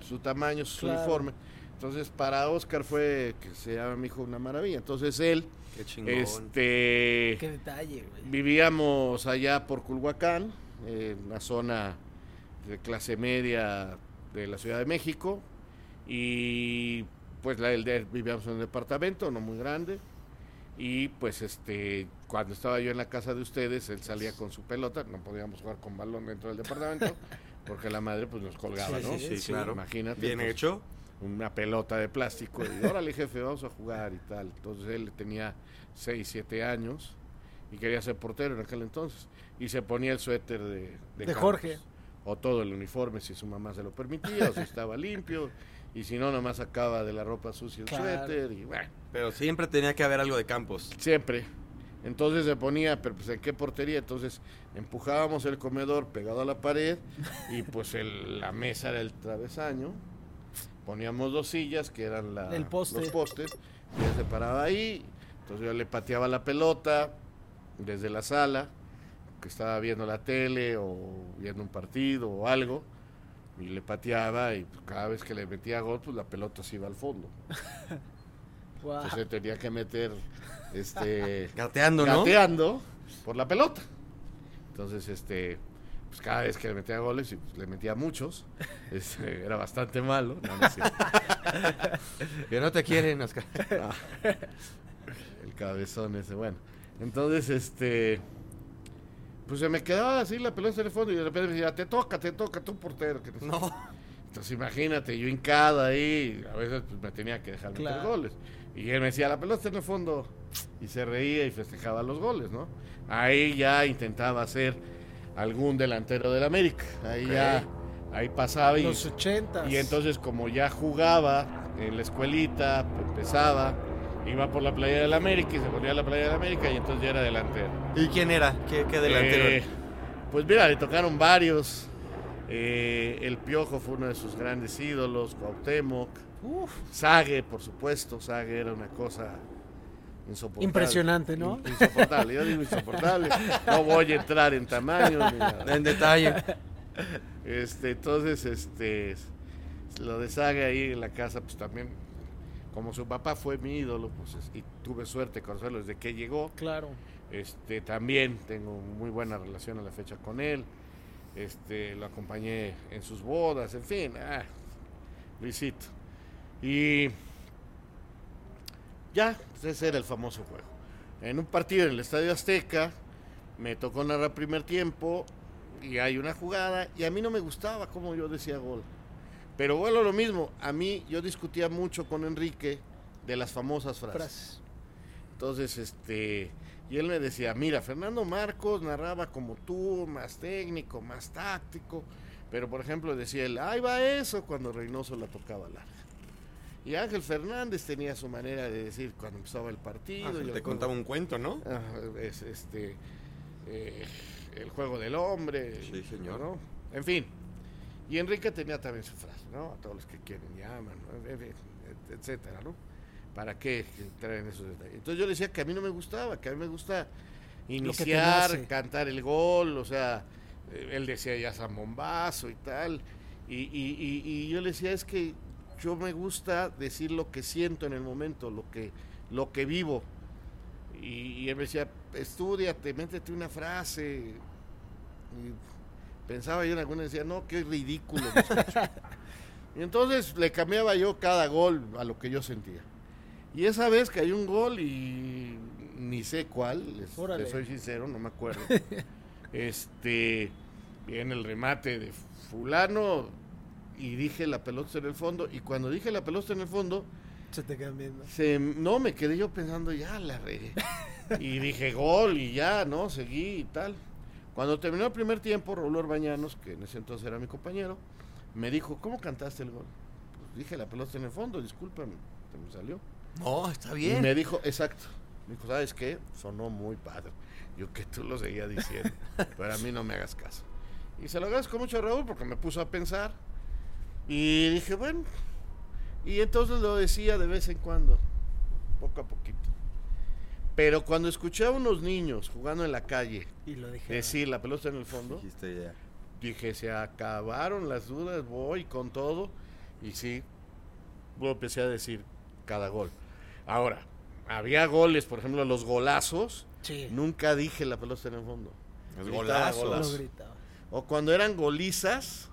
su tamaño, su uniforme. Entonces para Oscar fue, que se llama mi hijo, una maravilla. Entonces él, este, Qué detalle, Vivíamos allá por Culhuacán, en una zona de clase media de la Ciudad de México y pues la, el, vivíamos en un departamento no muy grande. Y pues este cuando estaba yo en la casa de ustedes él salía con su pelota no podíamos jugar con balón dentro del departamento porque la madre pues nos colgaba no sí, claro. Imagínate bien pues, hecho. una pelota de plástico y órale jefe vamos a jugar y tal entonces él tenía 6, 7 años y quería ser portero en aquel entonces. Y se ponía el suéter de, de, Jorge. O todo el uniforme si su mamá se lo permitía o si estaba limpio y si no, nomás sacaba de la ropa sucia el suéter y bueno. Pero siempre tenía que haber algo de Campos. Siempre. Entonces se ponía, pero pues en qué portería, entonces empujábamos el comedor pegado a la pared y pues el, la mesa del travesaño, poníamos dos sillas que eran la, los postes, y él se paraba ahí, entonces yo le pateaba la pelota desde la sala, que estaba viendo la tele o viendo un partido o algo, y le pateaba y pues, cada vez que le metía gol, pues la pelota se iba al fondo. Entonces tenía que meter este gateando, gateando por la pelota. Entonces, este pues cada vez que le metía goles, y pues, le metía muchos, este, era bastante malo. No, que no te quieren, Oscar. el cabezón ese, bueno. Entonces, este, pues se me quedaba así la pelota en el fondo y de repente me decía, te toca, te toca, tú portero. Que no. Entonces imagínate, yo hincada ahí, a veces pues, me tenía que dejar meter goles. Y él me decía, la pelota en el fondo. Y se reía y festejaba los goles, ¿no? Ahí ya intentaba hacer algún delantero del América. Ahí ya, ahí pasaba. Y, Los 80. Y entonces como ya jugaba en la escuelita, pues, empezaba, iba por la playa del América y se ponía a la playa del América y entonces ya era delantero. ¿Y quién era? ¿Qué, delantero? Eh, pues mira, le tocaron varios. Eh, el Piojo fue uno de sus grandes ídolos, Cuauhtémoc. Uf. Sague, por supuesto, Sague era una cosa insoportable. Impresionante, ¿no? Insoportable, yo digo insoportable. No voy a entrar en tamaño ni en detalle. Este, entonces, este, lo de Sague ahí en la casa, pues también, como su papá fue mi ídolo, pues y tuve suerte de conocerlo desde que llegó. Claro. Este, también tengo muy buena relación a la fecha con él. Este, lo acompañé en sus bodas, en fin, ah, Luisito. Y ya, pues ese era el famoso juego. En un partido en el Estadio Azteca, me tocó narrar primer tiempo y hay una jugada y a mí no me gustaba como yo decía gol. Pero bueno, lo mismo, a mí yo discutía mucho con Enrique de las famosas frases. Entonces, este, y él me decía, mira, Fernando Marcos narraba como tú, más técnico, más táctico, pero por ejemplo decía él, ahí va eso cuando Reynoso la tocaba larga. Y Ángel Fernández tenía su manera de decir cuando empezaba el partido. Ah, te contaba un cuento, ¿no? es, este, eh, el juego del hombre. Sí, señor. ¿no? En fin. Y Enrique tenía también su frase, ¿no? A todos los que quieren llaman, etcétera, ¿no? ¿Para qué traen esos detalles? Entonces yo le decía que a mí no me gustaba, que a mí me gusta iniciar, cantar el gol, o sea, eh, él decía ya San Bombazo y tal. Y, y, y yo le decía, es que yo me gusta decir lo que siento en el momento, lo que, lo que vivo. Y, él me decía, estudiate, métete una frase. Pensaba yo en alguna y decía, no, qué ridículo. y entonces le cambiaba yo cada gol a lo que yo sentía. Y esa vez que hay un gol y ni sé cuál, les, soy sincero, no me acuerdo. este, viene el remate de fulano, y dije la pelota en el fondo. Y cuando dije la pelota en el fondo, se te quedan viendo. no, me quedé yo pensando, ya la regué. y dije gol y ya, ¿no? Seguí y tal. Cuando terminó el primer tiempo, Raúl Orbañanos, que en ese entonces era mi compañero, me dijo, ¿cómo cantaste el gol? Pues dije la pelota en el fondo, discúlpame, se me salió. No, está bien. Y me dijo, exacto. Me dijo, ¿sabes qué? Sonó muy padre. Yo que tú lo seguía diciendo, pero a mí no me hagas caso. Y se lo agradezco mucho a Raúl porque me puso a pensar y dije, bueno, y entonces lo decía de vez en cuando, poco a poquito. Pero cuando escuché a unos niños jugando en la calle y lo dije, decir la pelota en el fondo, dije, se acabaron las dudas, voy con todo. Y sí, luego empecé a decir cada gol. Ahora, había goles, por ejemplo, los golazos. Nunca dije la pelota en el fondo. Los golazos. O cuando eran golizas,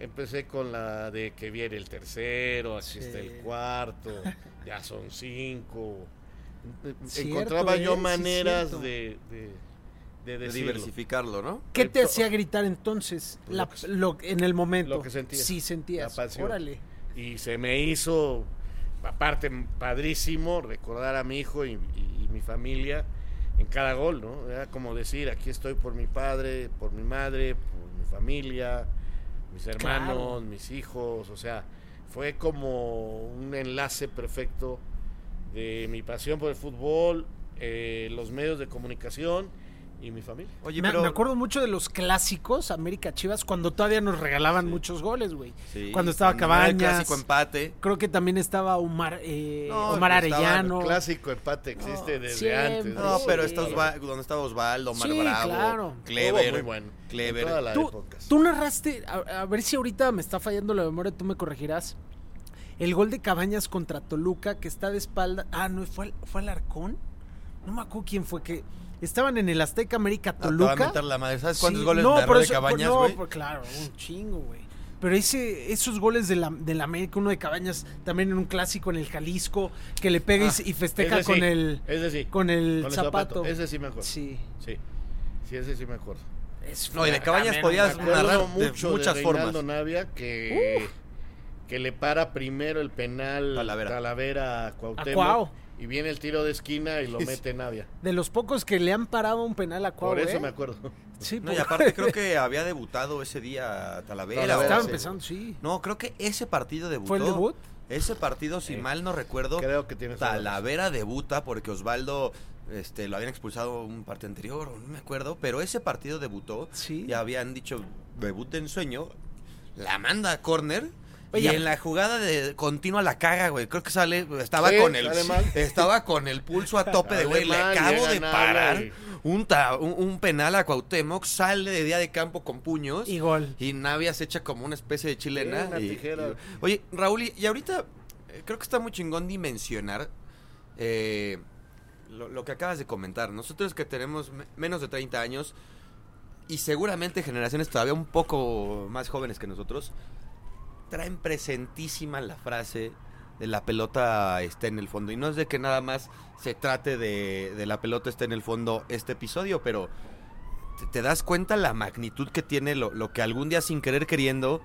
Empecé con la de que viene el tercero, así está el cuarto, ya son cinco. Encontraba yo ¿eh? maneras de, de, diversificarlo, ¿no? ¿Qué te hacía gritar entonces lo, en el momento? Lo que sentía. Sí, sentías. Órale. Y se me hizo, aparte, padrísimo recordar a mi hijo y, y mi familia en cada gol, ¿no? Era como decir, aquí estoy por mi padre, por mi madre, por mi familia, mis hermanos, mis hijos, o sea, fue como un enlace perfecto de mi pasión por el fútbol, eh, los medios de comunicación y mi familia. Oye, me, me, acuerdo mucho de los clásicos América Chivas cuando todavía nos regalaban muchos goles, güey. cuando estaba Cabañas. clásico empate. Creo que también estaba Omar, eh, Omar Arellano. El clásico empate existe desde antes. No, pero donde estaba Osvaldo, Omar Bravo, claro. Clever. muy bueno. Clever. ¿Tú, tú, narraste, a, ver si ahorita me está fallando la memoria, tú me corregirás. El gol de Cabañas contra Toluca que está de espalda. Ah, no, fue, fue Arcón no me acuerdo quién fue que estaban en el Azteca América Toluca. la madre. ¿Sabes cuántos goles no, de Cabañas, güey? No, claro, un chingo, güey. Pero ese, esos goles de la, de la América, uno de Cabañas, también en un clásico en el Jalisco, que le pega y, ah, festeja con el, con el zapato. Ese sí mejor. Sí. Sí, sí ese sí mejor. no, y de Cabañas podías narrar mucho de muchas formas. Navia que, que le para primero el penal Talavera, Talavera a Cuauhtémoc. Y viene el tiro de esquina y lo mete Navia. De los pocos que le han parado un penal a Cuau. Por eso ¿eh? me acuerdo. Sí, no, y aparte creo que había debutado ese día Talavera. Estaba empezando, sí. No, creo que ese partido debutó. ¿Fue el debut? Ese partido, si mal no recuerdo, creo que tiene Talavera debuta porque Osvaldo este, lo habían expulsado un partido anterior, no me acuerdo, pero ese partido debutó sí. y habían dicho debut en sueño, la manda a córner y en la jugada de continua la caga, güey. Creo que sale, estaba con el estaba con el pulso a tope de güey, le acabo de parar un, un, penal a Cuauhtémoc, sale de día de campo con puños y gol. Y Navia se echa como una especie de chilena. oye, Raúl, y, ahorita eh, creo que está muy chingón dimensionar eh, lo, lo, que acabas de comentar. Nosotros que tenemos menos de 30 años y seguramente generaciones todavía un poco más jóvenes que nosotros, traen presentísima la frase de la pelota está en el fondo. Y no es de que nada más se trate de, la pelota está en el fondo este episodio, pero te, das cuenta la magnitud que tiene lo, que algún día sin querer queriendo,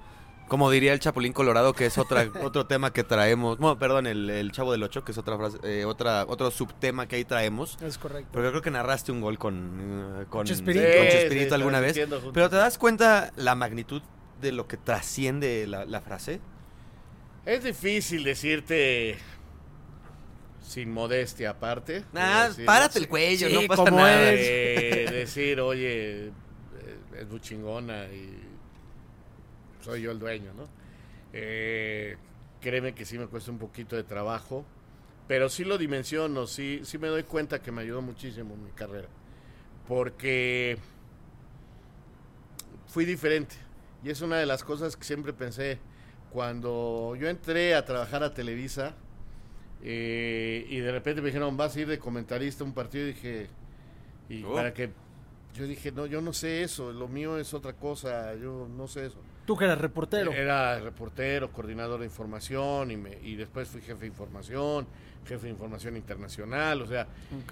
como diría el Chapulín Colorado, que es otra, otro tema que traemos, bueno, perdón, el, Chavo del Ocho, que es otra frase, eh, otra, otro subtema que ahí traemos. Es correcto. Pero yo creo que narraste un gol con, uh, con, Chespirito, alguna vez. Pero te das cuenta la magnitud de lo que trasciende la, frase? Es difícil decirte sin modestia aparte. Ah, párate el cuello, no pasa nada. decir, oye, eh, es muy chingona y soy yo el dueño, ¿no? Eh, créeme que sí me cuesta un poquito de trabajo, pero sí lo dimensiono, sí, sí me doy cuenta que me ayudó muchísimo en mi carrera, porque fui diferente. Y es una de las cosas que siempre pensé. Cuando yo entré a trabajar a Televisa eh, y de repente me dijeron, vas a ir de comentarista a un partido, y dije, y oh. para que yo dije, no, yo no sé eso, lo mío es otra cosa, yo no sé eso. ¿Tú que eras reportero? Era reportero, coordinador de información y, me, y después fui jefe de información, jefe de información internacional, o sea,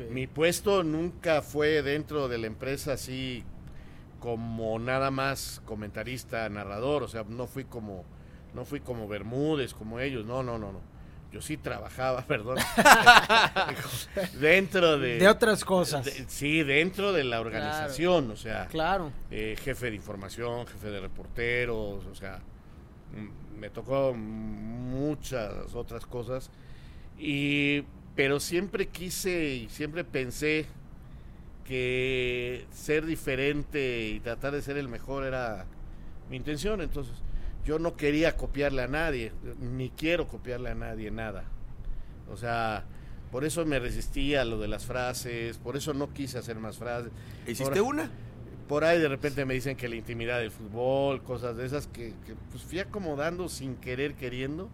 mi puesto nunca fue dentro de la empresa así como nada más comentarista, narrador, o sea, no fui como no fui como Bermúdez, como ellos, no, no, no, no. Yo sí trabajaba, perdón, dentro de... De otras cosas. sí, dentro de la organización, o sea... Claro. Eh, jefe de información, jefe de reporteros, o sea, me tocó muchas otras cosas. Y, pero siempre quise y siempre pensé que ser diferente y tratar de ser el mejor era mi intención. Entonces, yo no quería copiarle a nadie, ni quiero copiarle a nadie nada. O sea, por eso me resistía a lo de las frases, por eso no quise hacer más frases. ¿Hiciste una? Por ahí de repente me dicen que la intimidad del fútbol, cosas de esas que, que pues fui acomodando sin querer queriendo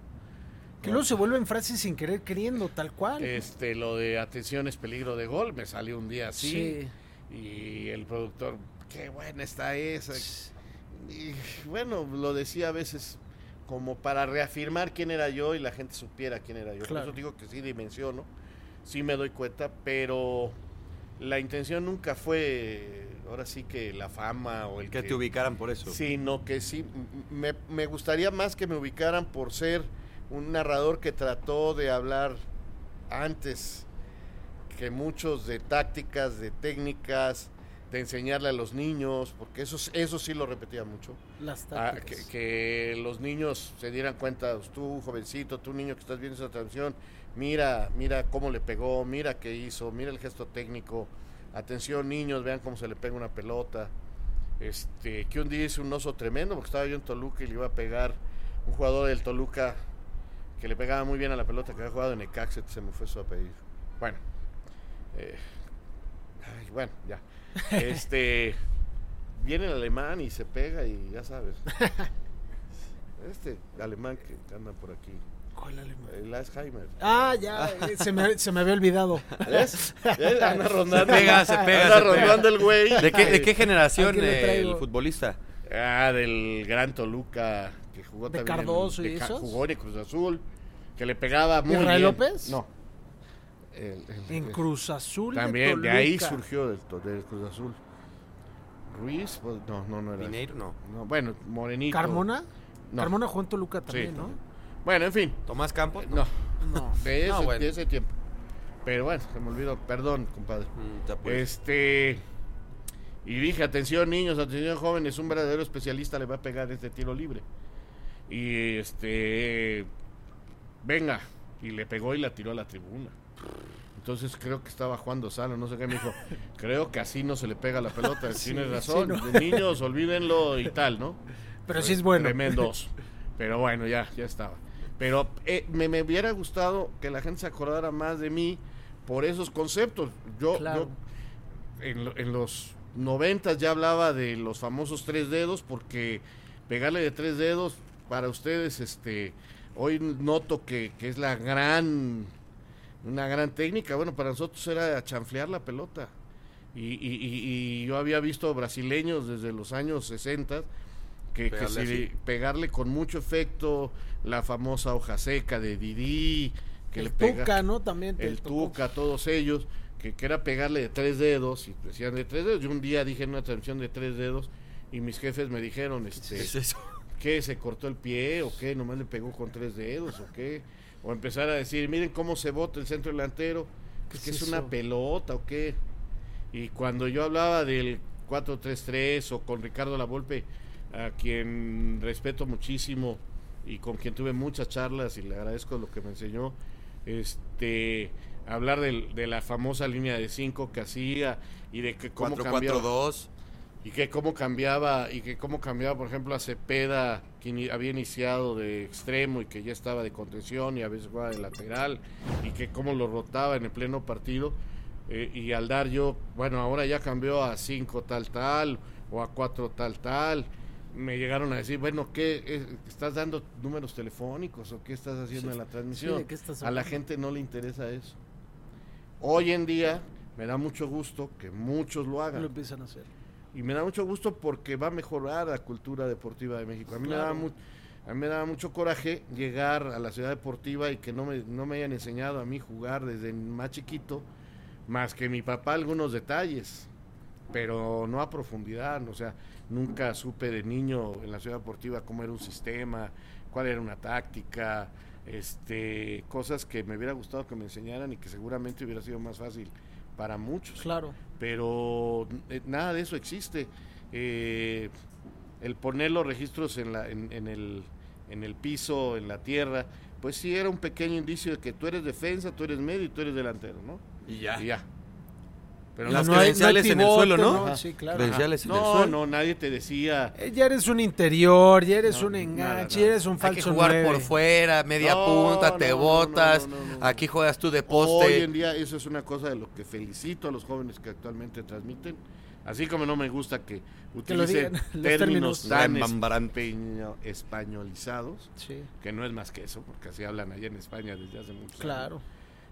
que luego se vuelven frases sin querer queriendo, tal cual. Este, lo de atención es peligro de gol, me salió un día así. Y el productor, qué buena está esa. Y bueno, lo decía a veces como para reafirmar quién era yo y la gente supiera quién era yo. Por eso digo que sí dimensiono, sí me doy cuenta, pero la intención nunca fue, ahora sí que la fama o el que, te ubicaran por eso. Sino que sí, me, me gustaría más que me ubicaran por ser un narrador que trató de hablar antes que muchos de tácticas, de técnicas, de enseñarle a los niños, porque eso, eso sí lo repetía mucho. Las ah, tácticas. que, los niños se dieran cuenta, tú jovencito, tú niño que estás viendo esa transmisión, mira, mira cómo le pegó, mira qué hizo, mira el gesto técnico. Atención niños, vean cómo se le pega una pelota. Este, que un día hice un oso tremendo, porque estaba yo en Toluca y le iba a pegar un jugador del Toluca que le pegaba muy bien a la pelota, que había jugado en Ecaxet, se me fue su apellido. Bueno, eh, bueno, ya. Este, viene el alemán y se pega y ya sabes. Este alemán que anda por aquí ¿Cuál alemán? El Alzheimer. Ah, ya, eh, se, me, se me había olvidado. ¿Ves? Anda rondando. Se pega, se pega. Anda rondando el güey. ¿De qué, de qué generación el futbolista? Ah, del gran Toluca que jugó ¿De también. Cardoso en, y de, esos? Jugó en Cruz Azul, que le pegaba muy ¿Israel bien. López? No. El- el- En Cruz Azul. de También, de, ahí surgió del, del Cruz Azul. Ruiz, pues, no, no, no era. Mineiro, no. No, bueno, Morenito. ¿Carmona? No. Carmona jugó en Toluca Sí, también, ¿no? Bueno, en fin. Tomás Campos. No, No. de ese, No, bueno. de ese tiempo. Pero bueno, se me olvidó. Perdón, compadre. Mm, pues. Este. Y dije, atención niños, atención jóvenes, un verdadero especialista le va a pegar este tiro libre. Y este. Venga. Y le pegó y la tiró a la tribuna. Entonces creo que estaba jugando Sala, no sé qué me dijo. Creo que así no se le pega la pelota. Sí, Tienes sí, razón. no. De niños, olvídenlo y tal, ¿no? Pero sí es bueno. Tremendos. Pero bueno, ya, ya estaba. Pero eh, me, me hubiera gustado que la gente se acordara más de mí por esos conceptos. Yo, Claro. yo en, lo- en los noventas ya hablaba de los famosos tres dedos porque pegarle de tres dedos para ustedes, este, hoy noto que, que es la gran, una gran técnica. Bueno, para nosotros era chanflear la pelota. Y, y- y- y yo había visto brasileños desde los años 60 que, que Pegarle si así. pegarle con mucho efecto la famosa hoja seca de Didi, que el le pega Tuca, ¿no? También el tocó. Tuca, todos ellos, que, que era pegarle de tres dedos, y decían de tres dedos. Yo un día dije en una transmisión de tres dedos, y mis jefes me dijeron, este, ¿Qué es eso? ¿Qué? ¿Se cortó el pie o qué? ¿Nomás le pegó con tres dedos o qué? O empezar a decir, miren cómo se bota el centro delantero, ¿Qué es que es es una pelota o qué. Y cuando yo hablaba del 4-3-3 o con Ricardo Lavolpe, a quien respeto muchísimo y con quien tuve muchas charlas y le agradezco lo que me enseñó, este hablar del- de la famosa línea de 5 que hacía y de que cómo cambiaba 4-4-2. Y que cómo cambiaba y que cómo cambiaba por ejemplo a Cepeda que había iniciado de extremo y que ya estaba de contención y a veces jugaba de lateral y que cómo lo rotaba en el pleno partido eh, y al dar yo bueno ahora ya cambió a 5 tal tal o a 4 tal tal me llegaron a decir bueno qué estás dando números telefónicos o qué estás haciendo Sí, en la sí, transmisión ¿de qué estás a la gente no le interesa eso. Hoy en día me da mucho gusto que muchos lo hagan. Lo empiezan a hacer. Y me da mucho gusto porque va a mejorar la cultura deportiva de México. A mí, me, Claro. daba mu- a mí me daba mucho coraje llegar a la ciudad deportiva y que no me, no me hayan enseñado a mí jugar desde más chiquito, más que mi papá algunos detalles, pero no a profundidad. O sea, nunca supe de niño en la ciudad deportiva cómo era un sistema, cuál era una táctica, este, cosas que me hubiera gustado que me enseñaran y que seguramente hubiera sido más fácil para muchos Claro. pero eh, nada de eso existe. Eh, el poner los registros en, la, en, en el, en el piso, en la tierra, pues sí era un pequeño indicio de que tú eres defensa, tú eres medio y tú eres delantero, ¿no? Y ya. Y ya. Pero Las no, hay- credenciales no hay en el suelo, ¿no? ¿no? Ajá. Sí, claro. Credenciales en el no, suelo. no, nadie te decía. Eh, Ya eres un interior, ya eres No, un enganche, nada. ya eres un Hay falso que jugar por fuera, media No, punta, te botas. no, no, no, no. Aquí juegas tú de Hoy poste. en día eso es una cosa de lo que felicito a los jóvenes que actualmente transmiten. Así como no me gusta que utilicen términos términos. tan espeño- españolizados, Sí, que no es más que eso, porque así hablan allá en España desde hace mucho claro.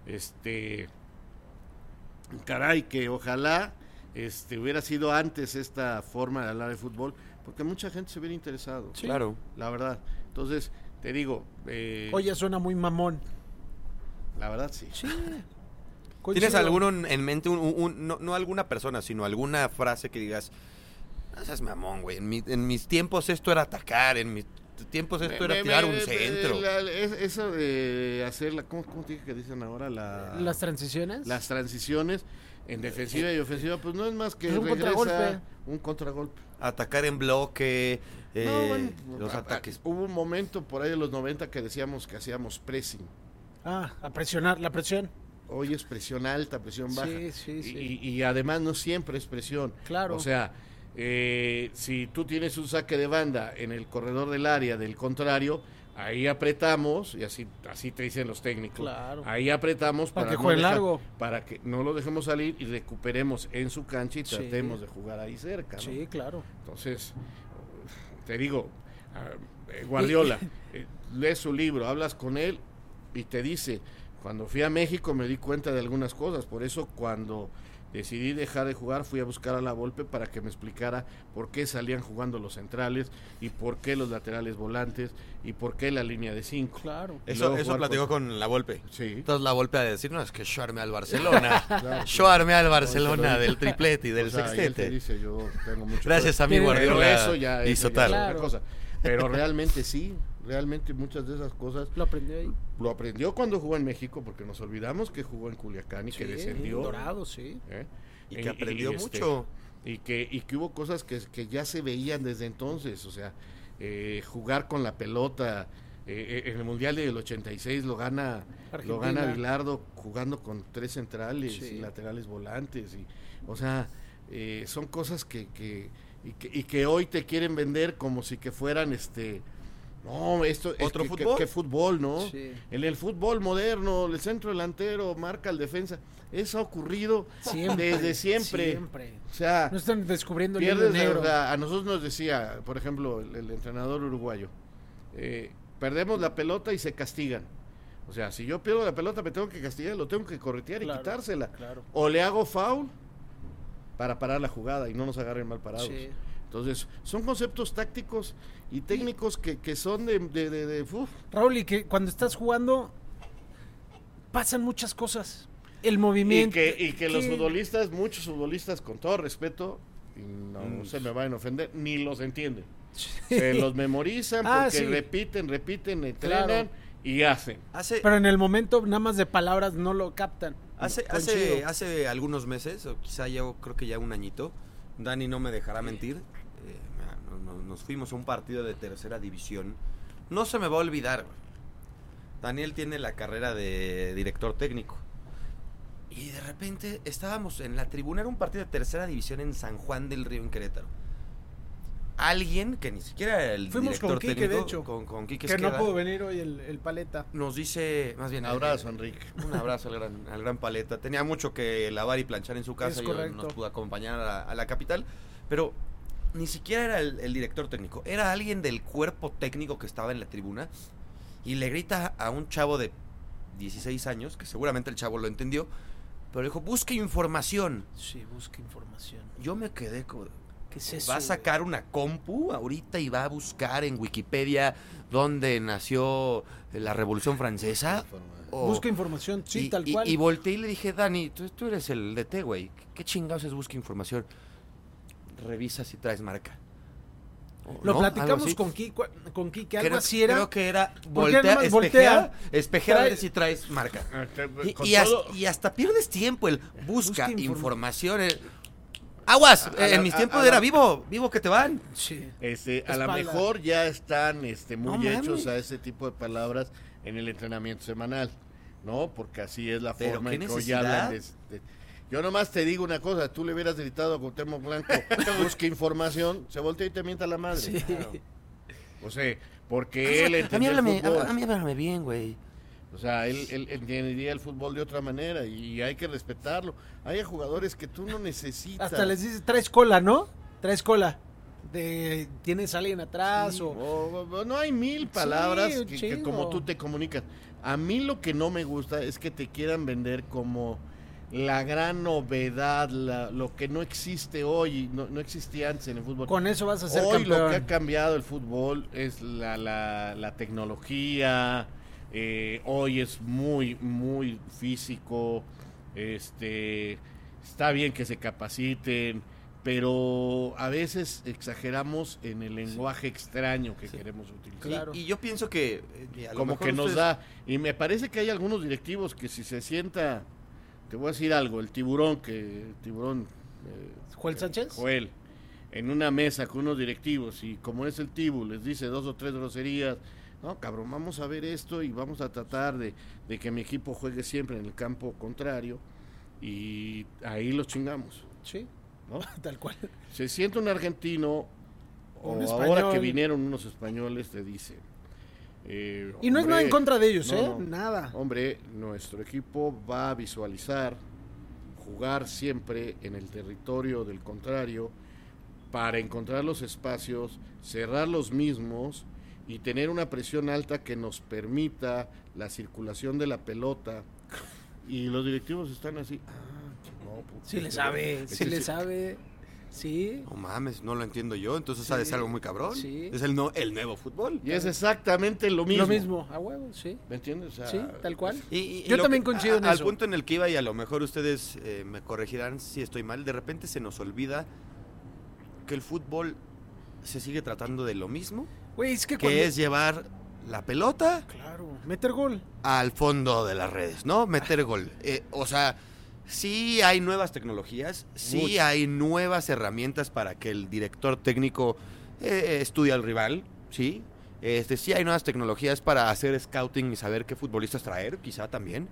Este, caray, que ojalá este, hubiera sido antes esta forma de hablar de fútbol, porque mucha gente se hubiera interesado, Sí. Claro. la verdad. Entonces, te digo, eh, Oye, suena muy mamón. la verdad sí. Sí. ¿Tienes alguno en en mente, un- un- un- no, no alguna persona, sino alguna frase que digas, no seas mamón, güey, en, mi- en mis tiempos esto era atacar, en mis tiempos esto era Me- tirar me- un centro. la- es- eso de hacer la, ¿cómo, cómo te dije que dicen ahora? La, Las transiciones. las transiciones en defensiva y ofensiva, pues no es más que Es un regresa contragolpe. un contragolpe. Atacar en bloque, eh, No, bueno, los a- a- ataques. Hubo un momento por ahí de los 90 que decíamos que hacíamos pressing. Ah, a presionar, la presión. Hoy es presión alta, presión baja. Sí, sí, Y- sí. Y, y además no siempre es presión. Claro. O sea, eh, si tú tienes un saque de banda en el corredor del área del contrario, ahí apretamos, y así, así te dicen los técnicos. Claro. Ahí apretamos Para para, que no juegue dejar- largo. Para que no lo dejemos salir y recuperemos en su cancha y Sí. tratemos de jugar ahí cerca. ¿no? Sí, claro. Entonces, te digo, ah, eh, Guardiola, eh, lees su libro, hablas con él y te dice, cuando fui a México me di cuenta de algunas cosas, por eso cuando decidí dejar de jugar, fui a buscar a la Volpe para que me explicara por qué salían jugando los centrales y por qué los laterales volantes y por qué la línea de cinco. Claro. Eso, eso platicó con... la Volpe. Sí. Entonces la Volpe a decir, no, es que yo armé al Barcelona. yo armé al Barcelona del triplete y del sextete. dice, yo tengo mucho Gracias a mi Guardiola eso ya hizo tal. Claro. Cosa. Pero realmente sí, realmente muchas de esas cosas lo aprendió ahí. Lo aprendió cuando jugó en México, porque nos olvidamos que jugó en Culiacán y que descendió. Dorado, sí. ¿Eh? Y que aprendió este, mucho. Y que, y que hubo cosas que, que ya se veían desde entonces, o sea, eh, jugar con la pelota. Eh, en el Mundial del 86 lo gana lo gana Bilardo jugando con tres centrales y laterales volantes. y O sea, son cosas que, que y, que, y que hoy te quieren vender como si que fueran este no, esto ¿Otro es fútbol? Que, fútbol, ¿no? En el fútbol moderno, el centro delantero marca el defensa. Eso ha ocurrido desde siempre. O sea, no están descubriendo el negro. a nosotros nos decía, por ejemplo, el, entrenador uruguayo, eh, perdemos la pelota y se castigan. O sea, si yo pierdo la pelota me tengo que castigar, lo tengo que corretear y quitársela. O le hago foul para parar la jugada y no nos agarren mal parados. Entonces, son conceptos tácticos y técnicos que, que son de... de, de, Raúl, y que cuando estás jugando pasan muchas cosas. El movimiento. Y que, y que, los futbolistas, muchos futbolistas, con todo respeto, no, mm. se me vayan a ofender, ni los entienden. Se los memorizan ah, porque repiten, repiten, entrenan y hacen. Pero en el momento, nada más de palabras, no lo captan. Hace, hace, hace algunos meses, o quizá ya creo que ya un añito, Dani no me dejará mentir, nos fuimos a un partido de tercera división, no se me va a olvidar. Daniel tiene la carrera de director técnico. Y de repente estábamos en la tribuna, era un partido de tercera división en San Juan del Río, en Querétaro. Alguien que ni siquiera era el Fuimos director con Quique, técnico, de hecho. Con, Quique que no pudo venir hoy el, Paleta. Nos dice, más bien... Un abrazo, Enrique. Un abrazo al gran, al gran Paleta. Tenía mucho que lavar y planchar en su casa y no nos pudo acompañar a la capital. Pero ni siquiera era el, director técnico, era alguien del cuerpo técnico que estaba en la tribuna y le grita a un chavo de 16 años, que seguramente el chavo lo entendió, pero dijo, busque información. Sí, busque información. Yo me quedé como, ¿qué es eso? Va a sacar una compu ahorita y va a buscar en Wikipedia dónde nació la Revolución Francesa. busca información, sí, tal cual. Y, volteé y le dije, Dani, tú, tú eres el DT, güey. ¿Qué chingados es busca información? Revisa si traes marca. Lo platicamos con Kike, con Kike, algo creo, así era. Creo que era voltea, espejea, espejea si traes marca. Ah, y, hasta, pierdes tiempo el busca, información. Aguas, en mis tiempos era vivo, vivo que te van. Sí. Este, a lo mejor ya están este, muy hechos a ese tipo de palabras en el entrenamiento semanal, ¿no? Porque así es la forma en que hoy hablan de, yo nomás te digo una cosa, tú le hubieras gritado a Cuauhtémoc Blanco, busque información, se voltea y te mienta la madre. Sí. O sea, porque él entiende a mí, el fútbol. A, mí háblame bien, güey. O sea, él, él, entendería el fútbol de otra manera y hay que respetarlo. Hay jugadores que tú no necesitas. Hasta les dices, traes cola, ¿no? Traes cola. De, ¿Tienes alguien atrás? o... no hay mil palabras que, como tú te comunicas. A mí lo que no me gusta es que te quieran vender como la gran novedad, lo que no existe hoy, no, no, existía antes en el fútbol. Con eso vas a ser hoy lo que ha cambiado el fútbol es la, la, tecnología, eh, hoy es muy, muy físico, este, está bien que se capaciten, pero a veces exageramos en el lenguaje extraño que queremos utilizar. Y, yo pienso que... Eh, Como que nos da... Y me parece que hay algunos directivos que si se sienta te voy a decir algo, el tiburón que tiburón eh, Joel Sánchez Joel en una mesa con unos directivos y como es el tibu les dice dos o tres groserías no cabrón vamos a ver esto y vamos a tratar de, que mi equipo juegue siempre en el campo contrario y ahí los chingamos sí. ¿no? tal cual. Se siente un argentino o ahora que vinieron unos españoles te dicen eh, y no es nada en contra de ellos, ¿eh? Nada. Hombre, nuestro equipo va a visualizar jugar siempre en el territorio del contrario para encontrar los espacios, cerrar los mismos y tener una presión alta que nos permita la circulación de la pelota. Y los directivos están así. Ah, sí le sabe, sí le sabe. Sí. No mames, no lo entiendo yo, entonces ha de ser algo muy cabrón. Sí. Es el, no, el nuevo fútbol. Y es exactamente lo mismo. Lo mismo, a huevo, sí. ¿Me entiendes? sí, tal cual. Y, yo también coincido en eso. Al punto en el que iba, y a lo mejor ustedes eh, me corregirán si estoy mal, de repente se nos olvida que el fútbol se sigue tratando de lo mismo. Güey, es que, que es llevar la pelota. Claro, meter gol. Al fondo de las redes, ¿no? Meter gol. Eh, o sea Sí hay nuevas tecnologías, sí hay nuevas herramientas para que el director técnico eh, estudie al rival, sí. Este, sí hay nuevas tecnologías para hacer scouting y saber qué futbolistas traer, quizá también.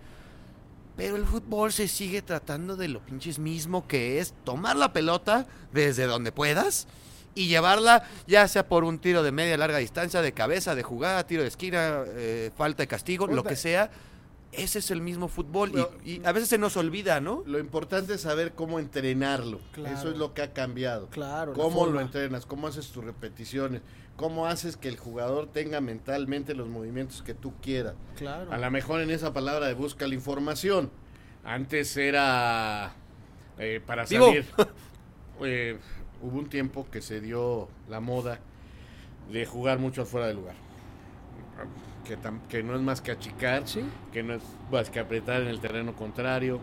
Pero el fútbol se sigue tratando de lo pinches mismo que es tomar la pelota desde donde puedas y llevarla ya sea por un tiro de media larga distancia, de cabeza, de jugada, tiro de esquina, eh, falta de castigo, lo que sea ese es el mismo fútbol y, a veces se nos olvida, ¿no? Lo importante es saber cómo entrenarlo. Eso es lo que ha cambiado. Claro. Cómo lo entrenas, cómo haces tus repeticiones, cómo haces que el jugador tenga mentalmente los movimientos que tú quieras. Claro. A lo mejor en esa palabra de busca la información. Antes era eh, para salir. Eh, hubo un tiempo que se dio la moda de jugar mucho afuera del lugar que, no es más que achicar, que no es más que apretar en el terreno contrario.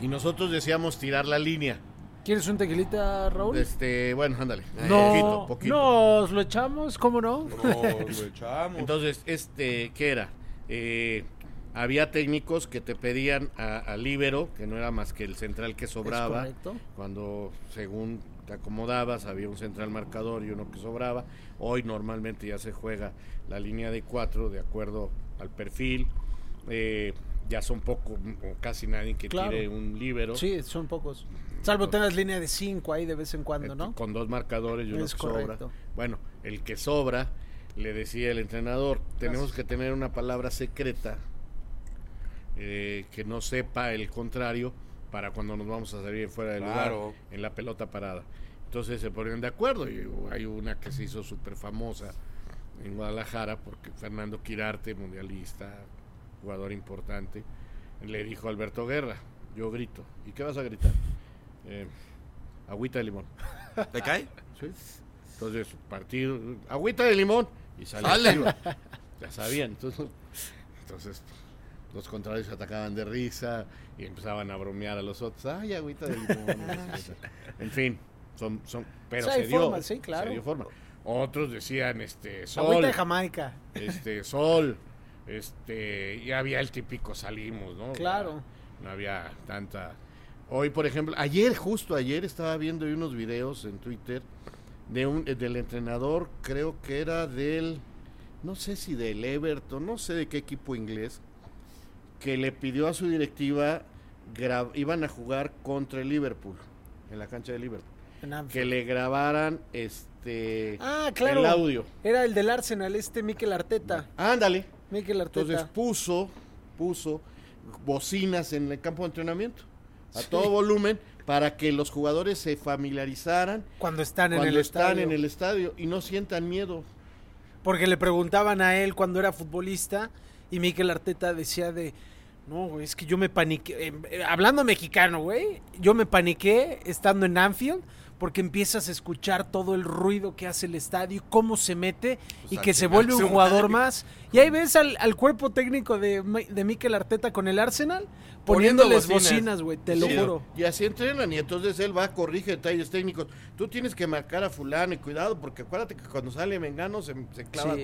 Y nosotros decíamos tirar la línea. ¿Quieres un tequilita, Raúl? Este, bueno, ándale. No, poquito, poquito. Nos lo echamos, ¿cómo no? Nos lo echamos. Entonces, este, ¿qué era? Eh, había técnicos que te pedían a, Libero, que no era más que el central que sobraba. Cuando, según te acomodabas, había un central marcador y uno que sobraba. Hoy normalmente ya se juega la línea de cuatro de acuerdo al perfil. Eh, ya son poco o casi nadie que tire un líbero. Sí, son pocos. Salvo tengas línea de cinco ahí de vez en cuando, ¿no? Con dos marcadores y uno que sobra. Bueno, el que sobra, le decía el entrenador, tenemos que tener una palabra secreta eh, que no sepa el contrario para cuando nos vamos a salir fuera del lugar en la pelota parada. Entonces se ponen de acuerdo y hay una que se hizo súper famosa en Guadalajara porque Fernando Quirarte, mundialista, jugador importante, le dijo a Alberto Guerra, yo grito. ¿Y qué vas a gritar? Eh, agüita de limón. ¿Te cae? Sí. Entonces, partido, agüita de limón. Y sale. Ya sabían. Entonces, entonces los contrarios atacaban de risa y empezaban a bromear a los otros. Ay, agüita de limón. en fin, son, son, pero se, dio, forma, sí, claro. se dio forma. Otros decían, este, sol. Agüita de Jamaica. Este, sol. Este, y había el típico salimos, ¿no? Claro. No, había tanta. Hoy, por ejemplo, ayer, justo ayer, estaba viendo unos videos en Twitter de un, del entrenador, creo que era del, no sé si del Everton, no sé de qué equipo inglés, que le pidió a su directiva, iban a jugar contra el Liverpool, en la cancha de Liverpool. Que le grabaran este ah, claro. el audio. Era el del Arsenal, este Mikel Arteta. Ándale. Mikel Arteta. Entonces puso, puso bocinas en el campo de entrenamiento a todo volumen para que los jugadores se familiarizaran cuando están en el están en el estadio y no sientan miedo. Porque le preguntaban a él cuando era futbolista y Mikel Arteta decía de, no, güey, es que yo me paniqué, eh, hablando mexicano, güey, yo me paniqué estando en Anfield porque empiezas a escuchar todo el ruido que hace el estadio, cómo se mete pues y que se vuelve un jugador más. Y ahí ves al, cuerpo técnico de, de Mikel Arteta con el Arsenal poniéndoles bocinas, güey, te lo juro. Y así entrenan y entonces él va, corrige detalles técnicos. Tú tienes que marcar a fulano y cuidado porque acuérdate que cuando sale Mengano se, se clava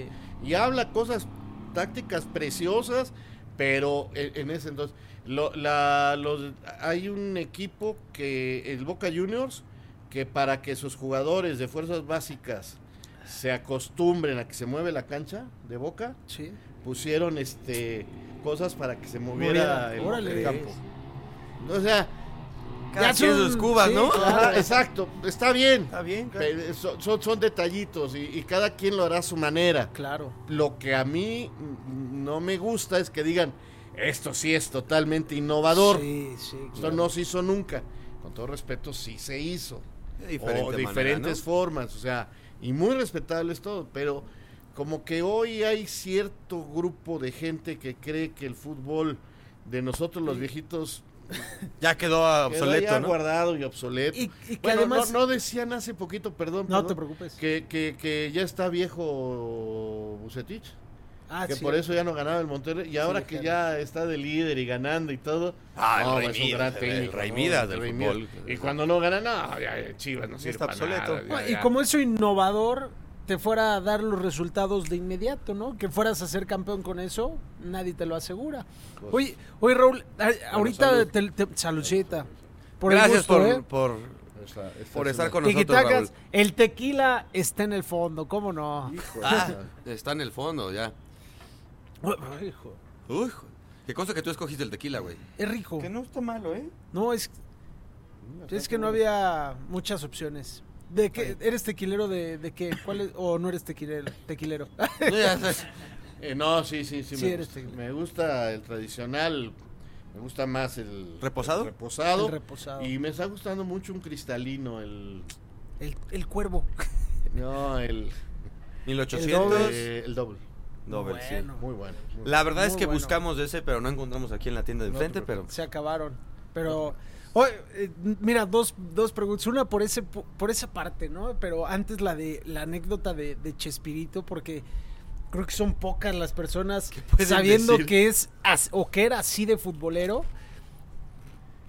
y habla cosas tácticas preciosas, pero en, ese entonces la, los, hay un equipo que el Boca Juniors que para que sus jugadores de fuerzas básicas se acostumbren a que se mueve la cancha de Boca, pusieron este cosas para que se moviera el, campo. O sea, cada sus cubas, ¿no? exacto, está bien. Está bien. Son, son, detallitos y, cada quien lo hará a su manera. Claro. Lo que a mí no me gusta es que digan, esto sí es totalmente innovador. Sí, sí. Esto no se hizo nunca. Con todo respeto, sí se hizo. De o diferentes formas, o sea, y muy respetable es todo, pero como que hoy hay cierto grupo de gente que cree que el fútbol de nosotros los viejitos ya quedó obsoleto, quedó ya ¿no? guardado y obsoleto. Y, y que Bueno, además... no, no decían hace poquito, perdón, No perdón, te preocupes. que, que, que ya está viejo Bucetich, Ah, que sí. por eso ya no ganaba el Monterrey y ahora que dejaron. ya está de líder y ganando y todo, Ah, el no, Rey es un Midas, gran el Rey ¿no? Midas El del Rey fútbol. Midas. Y cuando no gana, no, ya Chivas no Ya sirve está para obsoleto. nada, ya, No, y ya. como eso innovador te fuera a dar los resultados de inmediato, ¿no? Que fueras a ser campeón con eso, nadie te lo asegura. Pues, Oye, oye Raúl, a- ahorita salud. te, te- saludcita. Por el Gracias gusto, por, ¿eh? por, Esta- esta por es estar con nosotros, Raúl. el tequila está en el fondo, ¿cómo no? Hijo Ah, está en el fondo ya. Hijo, Uy, jo- qué cosa que tú escogiste el tequila, güey. Es rico. Que no está malo, ¿eh? No, es, es que no había muchas opciones. ¿De qué? ¿Eres tequilero de, de qué? ¿Cuál es? ¿O no eres tequilero? tequilero? No, ya sabes. Eh, no, sí, sí, sí, Sí, me, eres gusta. me gusta el tradicional, me gusta más el ¿Reposado? el reposado, El reposado. y me está gustando mucho un cristalino, el El, el cuervo. no, el 1800. eh, el doble, Doble, sí. Bueno. muy bueno. muy La verdad es que bueno. buscamos ese, pero no encontramos aquí en la tienda de No enfrente, pero... Se acabaron. Pero, oye, eh, mira, dos, dos preguntas. Una por ese por esa parte, ¿no? Pero antes la de la anécdota de, de Chespirito, porque creo que son pocas las personas sabiendo decir? que es as- o que era así de futbolero.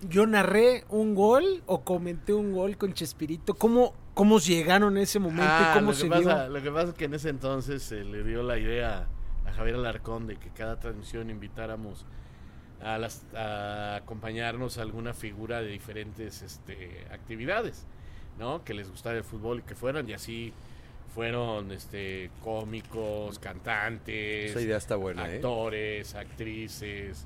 Yo narré un gol o comenté un gol con Chespirito. ¿Cómo, cómo llegaron en ese momento Ah, cómo lo, se que dio? pasa, lo que pasa es que en ese entonces se le dio la idea a Javier Alarcón de que cada transmisión invitáramos a, las, a acompañarnos a alguna figura de diferentes este, actividades, ¿no? Que les gustara el fútbol y que fueran, y así fueron este, cómicos, cantantes, Esa idea está buena, ¿eh? actores, actrices,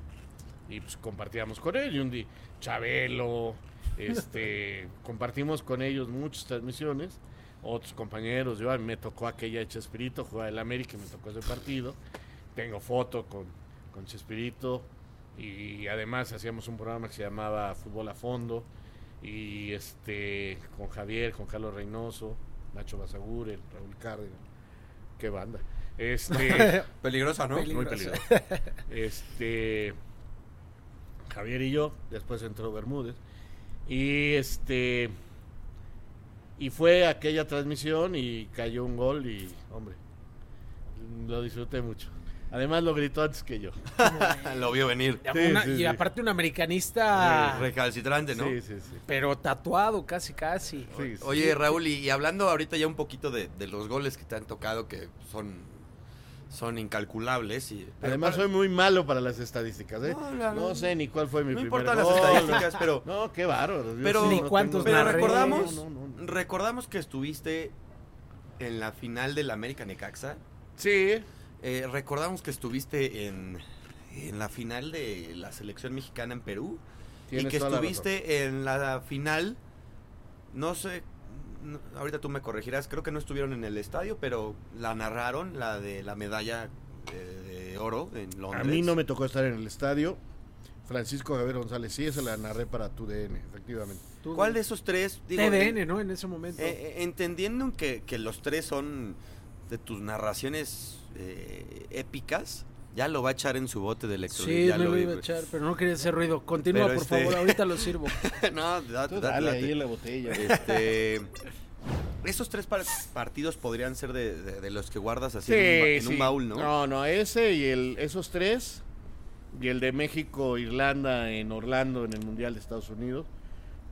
y pues compartíamos con ellos. Y un día, Chabelo, este, compartimos con ellos muchas transmisiones. Otros compañeros, yo a mí me tocó aquella de Chespirito, jugaba el América, y me tocó ese partido. Tengo foto con, con Chespirito y además hacíamos un programa que se llamaba Fútbol a Fondo y este con Javier, con Carlos Reynoso, Nacho Basaguren, Raúl Cárdenas. Qué banda. Este Peligrosa, ¿no? Muy peligroso. Este Javier y yo, después entró Bermúdez. Y este y fue aquella transmisión y cayó un gol y hombre, lo disfruté mucho. Además lo gritó antes que yo. Lo vio venir. Una- sí, y sí. aparte un americanista, Recalcitrante, ¿no? Sí, sí, sí. pero tatuado casi, casi. Sí, sí. Oye, Raúl, y, y hablando ahorita ya un poquito de, de los goles que te han tocado, que son, son incalculables. Y, Además para- soy muy malo para las estadísticas, ¿eh? No, No sé ni cuál fue mi no primer importan las gol. estadísticas, pero, No, qué bárbaro. Pero- sí Ni no cuántos tengo- pero recordamos, No, no, no. recordamos que estuviste en la final del América Necaxa. Sí, Eh, recordamos que estuviste en, en la final de la selección mexicana en Perú. y que la estuviste en la final, no sé, no- ahorita tú me corregirás, creo que no estuvieron en el estadio, pero la narraron, la de la medalla de oro en A Londres. mí no me tocó estar en el estadio. Francisco Javier González, sí, esa la narré para tu DN, efectivamente. ¿Cuál de esos tres? Digo, TDN, ¿no? En ese momento. eh, eh, entendiendo que, que los tres son de tus narraciones eh, épicas, ya lo va a echar en su bote de electrolit. sí, ya me lo iba a echar, pero no quería hacer ruido. Continúa, Pero por este- favor, ahorita lo sirvo. no, date, Tú dale date. ahí en la botella. Este, esos tres par- partidos podrían ser de, de- de los que guardas así Sí, en, un, ba- en sí. un baúl, ¿no? No, no, ese y el, esos tres. Y el de México, Irlanda, en Orlando, en el Mundial de Estados Unidos.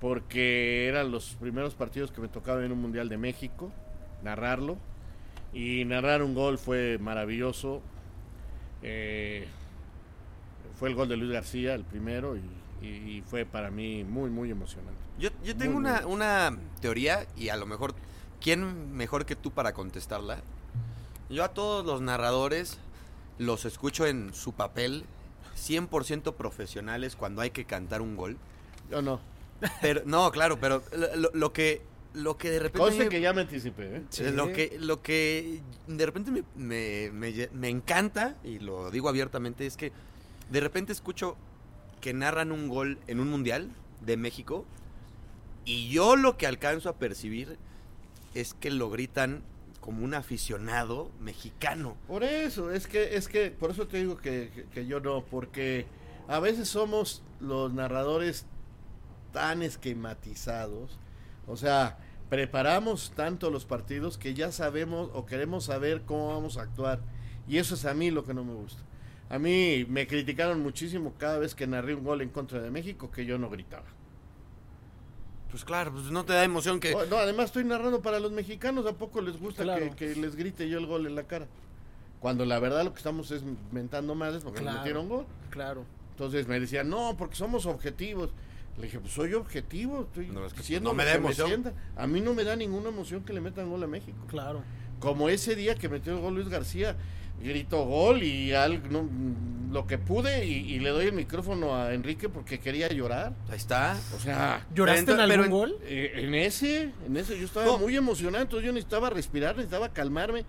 Porque eran los primeros partidos que me tocaba en un Mundial de México, narrarlo. Y narrar un gol fue maravilloso. Eh, fue el gol de Luis García, el primero, y, fue para mí muy, muy emocionante. Yo, yo tengo Muy una, una teoría y a lo mejor, ¿quién mejor que tú para contestarla? Yo a todos los narradores los escucho en su papel 100% profesionales cuando hay que cantar un gol. Yo no. Pero, no, claro, pero lo- lo que, lo que de repente... Conste que ya me anticipé, ¿eh? Sí. Lo que, lo que de repente me, me- me me encanta, y lo digo abiertamente, es que de repente escucho que narran un gol en un mundial de México y yo lo que alcanzo a percibir es que lo gritan como un aficionado mexicano. Por eso, es que, es que, por eso te digo que, que yo no, porque a veces somos los narradores tan esquematizados, o sea, preparamos tanto los partidos que ya sabemos o queremos saber cómo vamos a actuar. Y eso es a mí lo que no me gusta. A mí me criticaron muchísimo cada vez que narré un gol en contra de México que yo no gritaba. Pues claro, pues no te da emoción que... No, además estoy narrando para los mexicanos, ¿a poco les gusta que, les grite yo el gol en la cara? Cuando la verdad lo que estamos es mentando madres porque claro, metieron gol. Claro. Entonces me decían, no, porque somos objetivos. Le dije, pues soy objetivo, estoy no, diciendo no me da emoción. a mí no me da ninguna emoción que le metan gol a México. Claro. Como ese día que metió el gol Luis García, grito gol y algo, lo que pude y, le doy el micrófono a Enrique porque quería llorar. Ahí está. O sea, ¿lloraste en algún gol? Eh, en ese, en ese yo estaba muy emocionado, entonces yo necesitaba respirar, necesitaba calmarme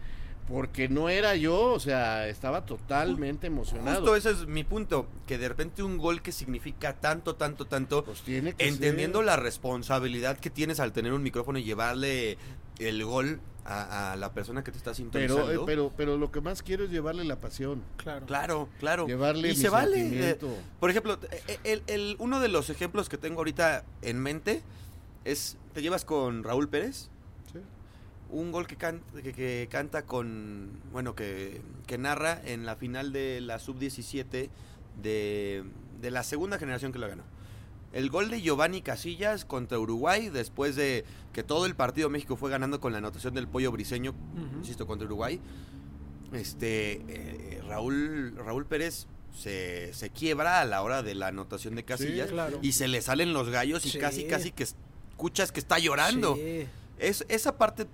porque no era yo, o sea, estaba totalmente emocionado. Justo ese es mi punto, que de repente un gol que significa tanto, tanto, tanto, pues tiene que entendiendo la responsabilidad que tienes al tener un micrófono y llevarle el gol a, la persona que te está sintonizando. Pero, eh, pero, pero lo que más quiero es llevarle la pasión. Claro, claro, claro. Llevarle y se vale. Eh, por ejemplo, eh, el, uno de los ejemplos que tengo ahorita en mente es, ¿te llevas con Raúl Pérez? Un gol que canta, que, canta con, bueno, que, que, narra en la final de la sub-17 de, de, la segunda generación que lo ganó. El gol de Giovanni Casillas contra Uruguay, después de que todo el partido México fue ganando con la anotación del pollo briseño, insisto, contra Uruguay. Este, eh, Raúl, Raúl Pérez se, se, quiebra a la hora de la anotación de Casillas y se le salen los gallos y casi, casi que escuchas que está llorando. Es, esa parte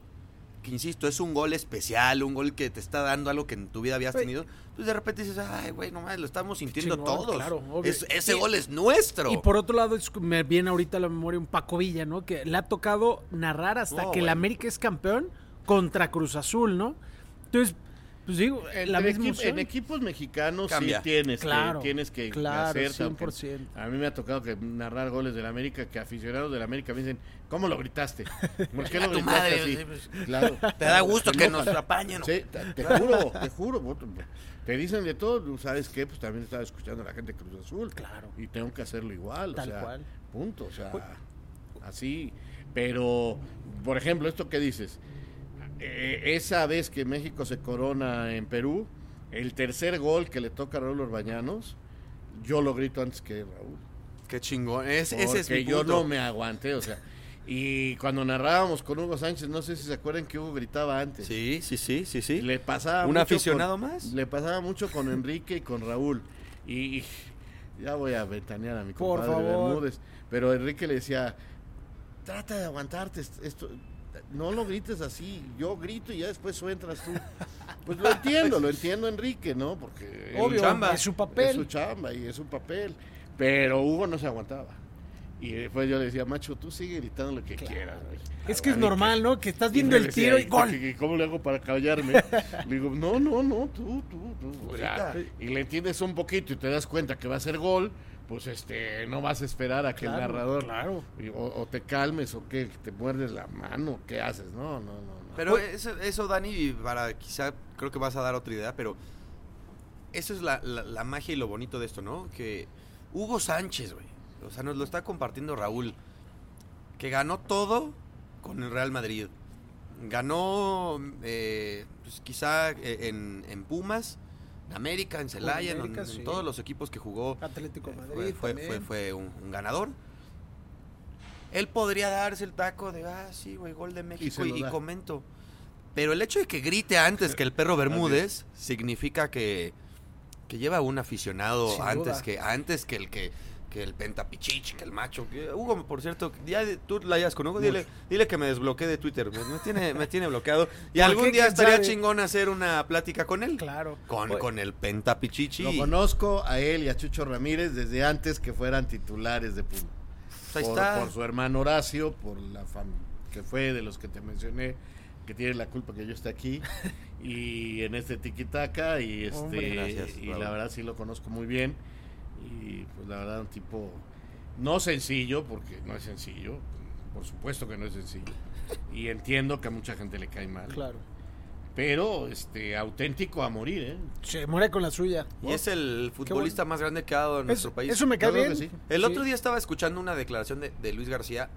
que insisto, es un gol especial, un gol que te está dando algo que en tu vida habías tenido, pues de repente dices, ay, güey, nomás lo estamos sintiendo todos. Claro, ese gol es nuestro. Y por otro lado, me viene ahorita a la memoria un Paco Villa, ¿no? Que le ha tocado narrar hasta que el América es campeón contra Cruz Azul, ¿no? Entonces, pues digo, la en equipos mexicanos sí tienes que, tienes que hacer. 100%. A mí me ha tocado que narrar goles del América, que aficionados del América me dicen, ¿cómo lo gritaste? ¿Por qué lo gritaste así? Pues, claro. Te da gusto que nos apañen. Sí, te, juro, te juro. Te dicen de todo, ¿sabes qué? Pues también estaba escuchando a la gente de Cruz Azul. Claro. Y tengo que hacerlo igual. Tal o sea, cual. Punto. O sea, así. Pero, por ejemplo, esto que dices eh, esa vez que México se corona en Perú, el tercer gol que le toca a Raúl Orbañanos, yo lo grito antes que Raúl. Qué chingón. ese es mi yo no me aguanté, o sea. Y cuando narrábamos con Hugo Sánchez, no sé si se acuerdan que Hugo gritaba antes. Sí, sí, sí, sí, sí. Le pasaba ¿Un aficionado más? Le pasaba mucho con Enrique y con Raúl. Y, ya voy a ventanear a mi compadre Bermúdez. Pero Enrique le decía, trata de aguantarte, esto, no lo grites así, yo grito y ya después entras tú. Pues lo entiendo, lo entiendo Enrique, ¿no? Porque es su papel. Es su chamba y es su papel. Pero Hugo no se aguantaba. Y después yo le decía, macho, tú sigue gritando lo que quieras. Es que es normal, ¿no? Que estás viendo el tiro y gol. ¿Cómo le hago para callarme? le digo, no, no, no, tú, tú, tú. y le entiendes un poquito y te das cuenta que va a ser gol pues este no vas a esperar a que el narrador claro. o, te calmes o que te muerdes la mano, ¿qué haces? No, no, no. Pero pues eso, eso, Dani, para quizá creo que vas a dar otra idea, pero eso es la, la, magia y lo bonito de esto, ¿no? Que Hugo Sánchez, güey, o sea, nos lo está compartiendo Raúl, que ganó todo con el Real Madrid. Ganó, eh, pues quizá eh, en, en Pumas, América, en Celaya, en, todos los equipos que jugó. Atlético eh, Madrid. Fue, fue, fue, un, ganador. Él podría darse el taco de, ah, sí, güey, gol de México y, comento. Pero el hecho de que grite antes que el perro Bermúdez significa que, que lleva un aficionado antes que, antes que el que que el pentapichichi, que el macho. Hugo, por cierto, ya tú la hayas con Hugo, dile, dile que me desbloquee de Twitter. Me, tiene, me tiene bloqueado. Y algún día estaría chingón hacer una plática con él. Claro. Con, con el pentapichichi. Lo conozco a él y a Chucho Ramírez desde antes que fueran titulares de Puma. Ahí por, está. por su hermano Horacio, por la fam que fue de los que te mencioné, que tiene la culpa que yo esté aquí. y en este tiquitaca y este y la verdad sí lo conozco muy bien y pues la verdad un tipo no sencillo, porque no es sencillo, por supuesto que no es sencillo. Y entiendo que a mucha gente le cae mal. Claro. pero este auténtico a morir, ¿eh? Se muere con la suya. Y es el futbolista más grande que ha dado en nuestro país. Eso me cae bien. El otro día estaba escuchando una declaración de, Luis García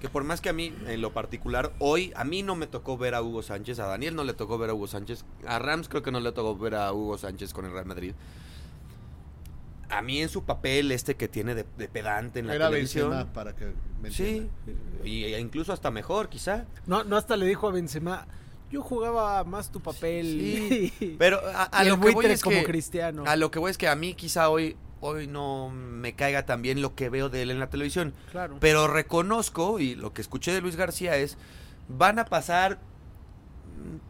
que por más que a mí, en lo particular, hoy a mí no me tocó ver a Hugo Sánchez, a Daniel no le tocó ver a Hugo Sánchez, a Rams creo que no le tocó ver a Hugo Sánchez con el Real Madrid. A mí en su papel este que tiene de, pedante en la Era televisión. para que sí, y, e incluso hasta mejor, quizá. No, no hasta le dijo a Benzema, yo jugaba más tu papel. pero a, lo que voy es como cristiano. A lo que voy es que a mí quizá hoy hoy no me caiga tan bien lo que veo de él en la televisión. Claro. Pero reconozco y lo que escuché de Luis García es van a pasar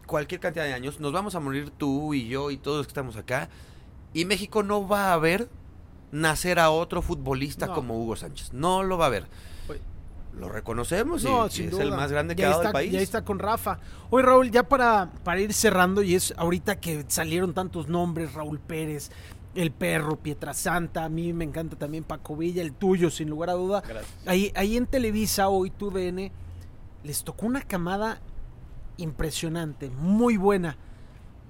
cualquier cantidad de años, nos vamos a morir tú y yo y todos los que estamos acá y México no va a ver nacer a otro futbolista como Hugo Sánchez. No lo va a ver lo reconocemos y, es el más grande que ha dado el país. Ya está con Rafa. Oye, Raúl, ya para, para ir cerrando, y es ahorita que salieron tantos nombres, Raúl Pérez, el perro, Pietrasanta, a mí me encanta también Paco Villa, el tuyo, sin lugar a duda. Ahí, ahí en Televisa, hoy tu DN, les tocó una camada impresionante, muy buena.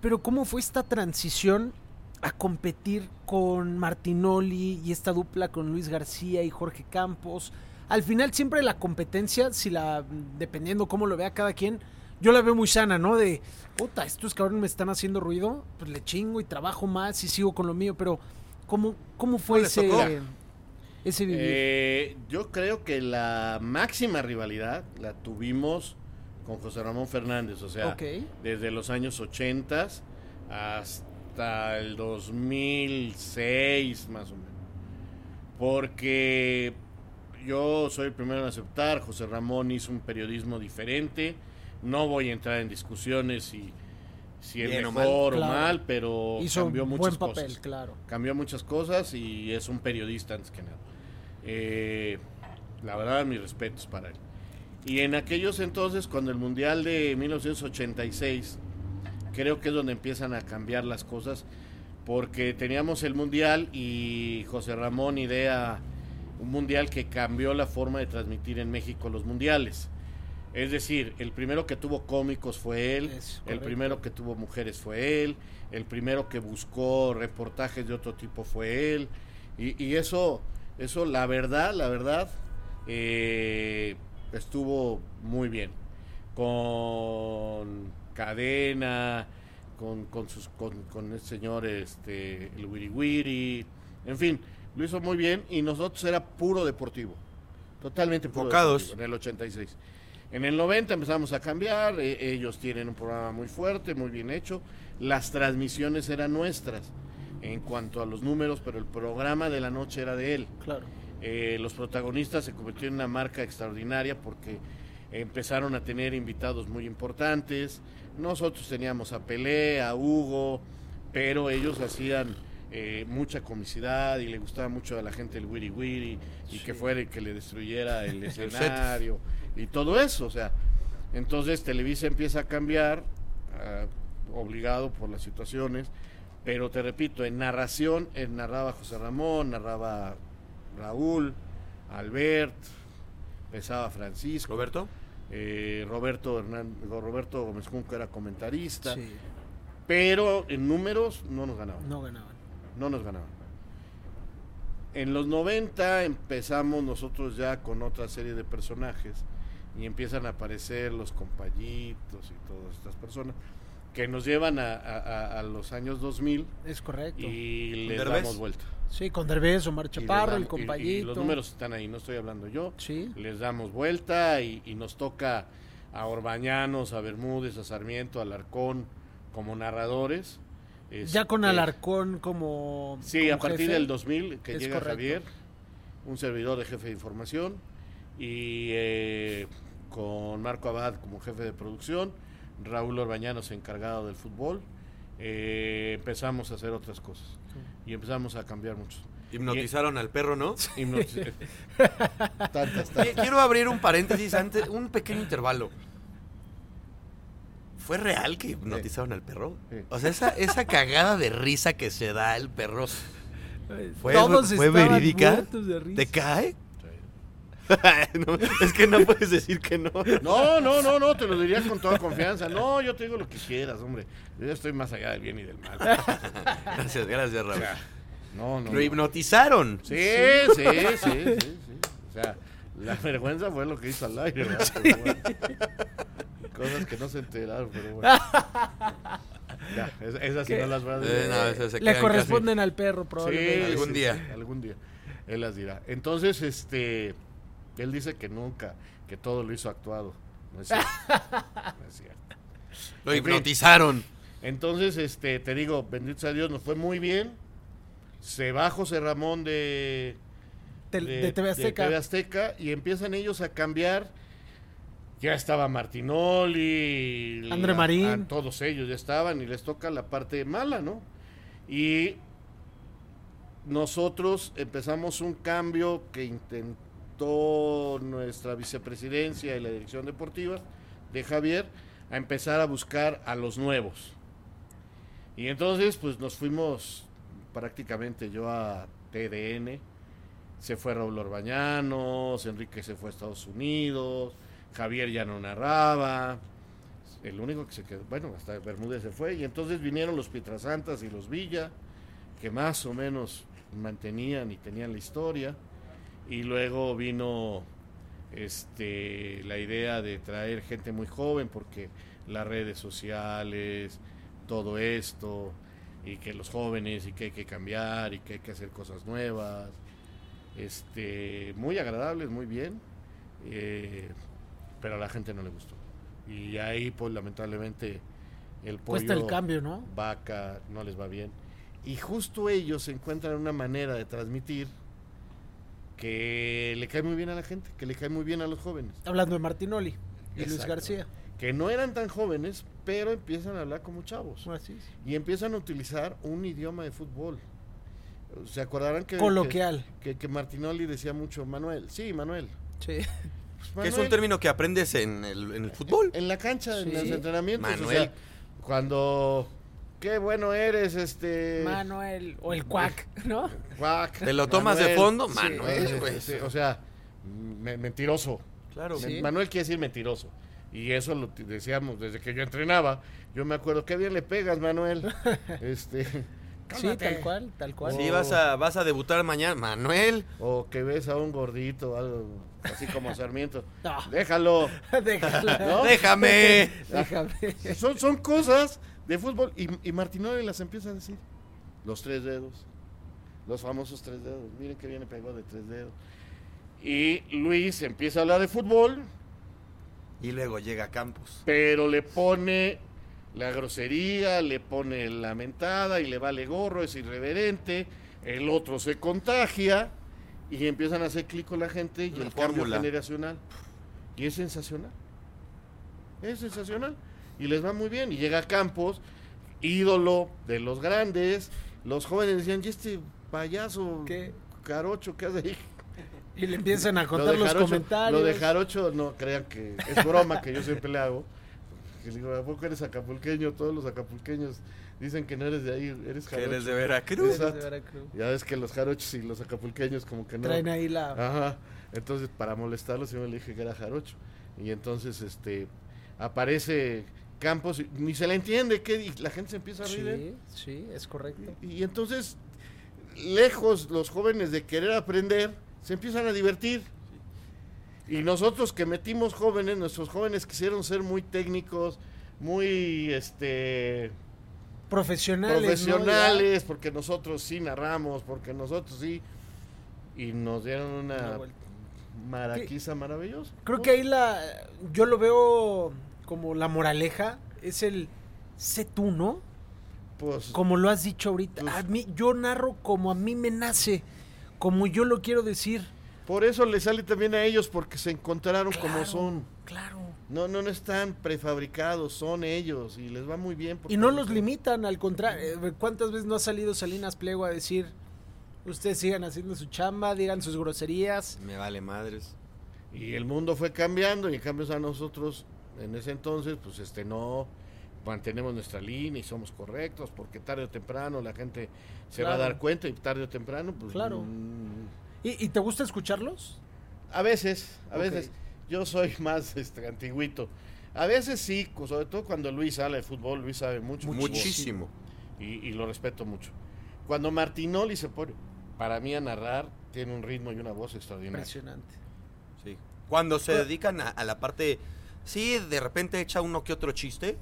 Pero ¿cómo fue esta transición a competir con Martinoli y esta dupla con Luis García y Jorge Campos? al final siempre la competencia, si la, dependiendo cómo lo vea cada quien, yo la veo muy sana, ¿no? De, puta, estos cabrones me están haciendo ruido, pues le chingo y trabajo más y sigo con lo mío, pero ¿cómo, cómo fue ese, ese vivir? Eh, yo creo que la máxima rivalidad la tuvimos con José Ramón Fernández, o sea, desde los años 80 hasta el 2006 más o menos. Porque yo soy el primero en aceptar, José Ramón hizo un periodismo diferente, no voy a entrar en discusiones si, si es mejor o mal, pero cambió muchas cosas. Claro. Cambió muchas cosas y es un periodista antes que nada. Eh, la verdad, mis respetos para él. Y en aquellos entonces, cuando el Mundial de 1986, creo que es donde empiezan a cambiar las cosas, porque teníamos el Mundial y José Ramón idea un mundial que cambió la forma de transmitir en México los mundiales. Es decir, el primero que tuvo cómicos fue él, el primero que tuvo mujeres fue él, el primero que buscó reportajes de otro tipo fue él, y, eso, eso la verdad, la verdad, eh, estuvo muy bien. Con cadena, con, con, sus, con, con el señor este, el Wiri Wiri, en fin, lo hizo muy bien y nosotros era puro deportivo. Totalmente puro Deportivo, en el 86. En el 90 empezamos a cambiar, e, ellos tienen un programa muy fuerte, muy bien hecho. Las transmisiones eran nuestras en cuanto a los números, pero el programa de la noche era de él. Claro. Eh, los protagonistas se convirtieron en una marca extraordinaria porque empezaron a tener invitados muy importantes. Nosotros teníamos a Pelé, a Hugo, pero ellos hacían eh, mucha comicidad y le gustaba mucho a la gente el wiri wiri y que fuera el que le destruyera el escenario y todo eso, o sea, entonces Televisa empieza a cambiar, ah, obligado por las situaciones, pero te repito, en narración, él narraba José Ramón, narraba Raúl, Albert, empezaba Francisco. ¿Roberto? Eh, Roberto Hernán, Roberto Gómez Junco era comentarista, pero en números no nos ganaban. No ganaban no nos ganaban. En los 90 empezamos nosotros ya con otra serie de personajes y empiezan a aparecer los compañitos y todas estas personas que nos llevan a, los años 2000. Es correcto. Y les damos vuelta. Sí, con Derbez, Omar Chaparro, el compañito. los números están ahí, no estoy hablando yo. Sí. Les damos vuelta y, y nos toca a Orbañanos, a Bermúdez, a Sarmiento, a Alarcón como narradores ya con este, Alarcón como. Sí, a partir del 2000 que llega Javier, un servidor de jefe de información, y eh, con Marco Abad como jefe de producción, Raúl Orbañanos encargado del fútbol, eh, empezamos a hacer otras cosas y empezamos a cambiar mucho. Hipnotizaron al perro, ¿no? tantas, Quiero abrir un paréntesis antes, un pequeño intervalo. ¿Fue real que hipnotizaron al perro? O sea, esa, esa cagada de risa que se da el perro. ¿Fue, Todos fue verídica? ¿Te cae? es que no puedes decir que no. No, no, no, no, te lo diría con toda confianza. No, yo te digo lo que quieras, hombre. Yo ya estoy más allá del bien y del mal. gracias, gracias, Raúl. no, no. Lo hipnotizaron. Sí, sí, sí, sí, sí. O sea, la vergüenza fue lo que hizo al aire. Cosas que no se enteraron, pero bueno. Ya, esas sí no las voy a decir. Eh, Le corresponden al perro, probablemente. Sí, algún día. algún día. Él las dirá. Entonces, este él dice que nunca, que todo lo hizo actuado. No es cierto. no es cierto. Lo hipnotizaron. entonces, este, te digo, bendito sea Dios, nos fue muy bien. Se va José Ramón de, de, TV Azteca. TV Azteca y empiezan ellos a cambiar. Ya estaba Martinoli, André Marín. todos ellos ya estaban y les toca la parte mala, ¿no? Y nosotros empezamos un cambio que nuestra vicepresidencia y la dirección deportiva de Javier a empezar a buscar a los nuevos. Y entonces pues nos fuimos prácticamente yo a TDN, se fue Raúl Orbañanos, Enrique se fue a Estados Unidos, Javier ya no narraba, el único que se quedó, bueno, hasta Bermúdez se fue, y entonces vinieron los Pietrasantas y los Villa, que más o menos mantenían y tenían la historia. Y luego vino este, la idea de traer gente muy joven porque las redes sociales, todo esto, y que los jóvenes y que hay que cambiar y que hay que hacer cosas nuevas. Este, muy agradables, muy bien, eh, pero a la gente no le gustó. Y ahí, pues lamentablemente, el pollo, Cuesta el cambio, ¿no? vaca, no les va bien. Y justo ellos encuentran una manera de transmitir que le cae muy bien a la gente, que le cae muy bien a los jóvenes. Hablando de Martinoli y Luis García. Que no eran tan jóvenes, pero empiezan a hablar como chavos. Y empiezan a utilizar un idioma de fútbol. ¿Se acordarán que... Coloquial. Que, que, Martinoli decía mucho, Manuel. Sí, Manuel. Sí. Pues, que es un término que aprendes en el, en el fútbol. En, la cancha, en los entrenamientos. Manuel. cuando qué bueno eres, este. Manuel, o el cuac, ¿no? Cuac. ¿Te lo tomas de fondo? Manuel, pues. o sea, mentiroso. Claro. Manuel quiere decir mentiroso. Y eso lo decíamos desde que yo entrenaba. Yo me acuerdo, qué bien le pegas, Manuel. este. Sí, tal cual, tal cual. Sí, vas a, vas a debutar mañana, Manuel. O que ves a un gordito, algo así como Sarmiento. Déjalo. Déjalo. Déjame. Déjame. Son, son cosas de fútbol. Y, y Martinoli las empieza a decir. Los tres dedos. Los famosos tres dedos. Miren que viene pegado de tres dedos. Y Luis empieza a hablar de fútbol. Y luego llega Campos. Pero le pone la grosería, le pone la mentada y le vale gorro, es irreverente. El otro se contagia y empiezan a hacer clic con la gente y el cambio generacional. Y es sensacional. Es sensacional y les va muy bien. Y llega a Campos, ídolo de los grandes. Los jóvenes decían, ¿y este payaso ¿Qué? Carocho qué hace ahí? Y le empiezan a contar los comentarios. Lo de Jarocho, no crean que es broma que yo siempre le hago. Que digo, ¿a poco eres acapulqueño? Todos los acapulqueños dicen que no eres de ahí, eres jarocho. eres de Veracruz. de Veracruz. Ya ves que los jarochos y los acapulqueños como que no. Traen ahí la... Ajá. Entonces, para molestarlos, yo le dije que era jarocho. Y entonces, este, aparece Campos, ni se le entiende, que la gente se empieza a reír. ¿eh? Sí, sí, es correcto. Y, entonces, lejos los jóvenes de querer aprender, se empiezan a divertir. Y nosotros que metimos jóvenes, nuestros jóvenes quisieron ser muy técnicos, muy este profesionales, profesionales, porque nosotros sí narramos, porque nosotros sí y nos dieron una, maraquiza maravillosa. Creo que ahí la yo lo veo como la moraleja es el sé tú, ¿no? Pues, como lo has dicho ahorita, pues a mí yo narro como a mí me nace, como yo lo quiero decir. Por eso le sale también a ellos porque se encontraron como son. Claro. No, no, no están prefabricados, son ellos y les va muy bien. Y no los limitan, al contrario. Eh, ¿Cuántas veces no ha salido Salinas Pliego a decir, ustedes sigan haciendo su chamba, digan sus groserías? Me vale madres. Y el mundo fue cambiando y en cambio a nosotros en ese entonces, pues este no mantenemos nuestra línea y somos correctos, porque tarde o temprano la gente se va a dar cuenta y tarde o temprano, pues... Claro. Mm, ¿Y, te gusta escucharlos? A veces, a veces. Yo soy más este, antiguito. A veces sí, sobre todo cuando Luis habla de fútbol, Luis sabe mucho. Muchísimo. y, y lo respeto mucho. Cuando Martinoli se pone, para mí a narrar, tiene un ritmo y una voz extraordinaria. Impresionante. Sí. Cuando se dedican a, a la parte, sí, de repente echa uno que otro chiste,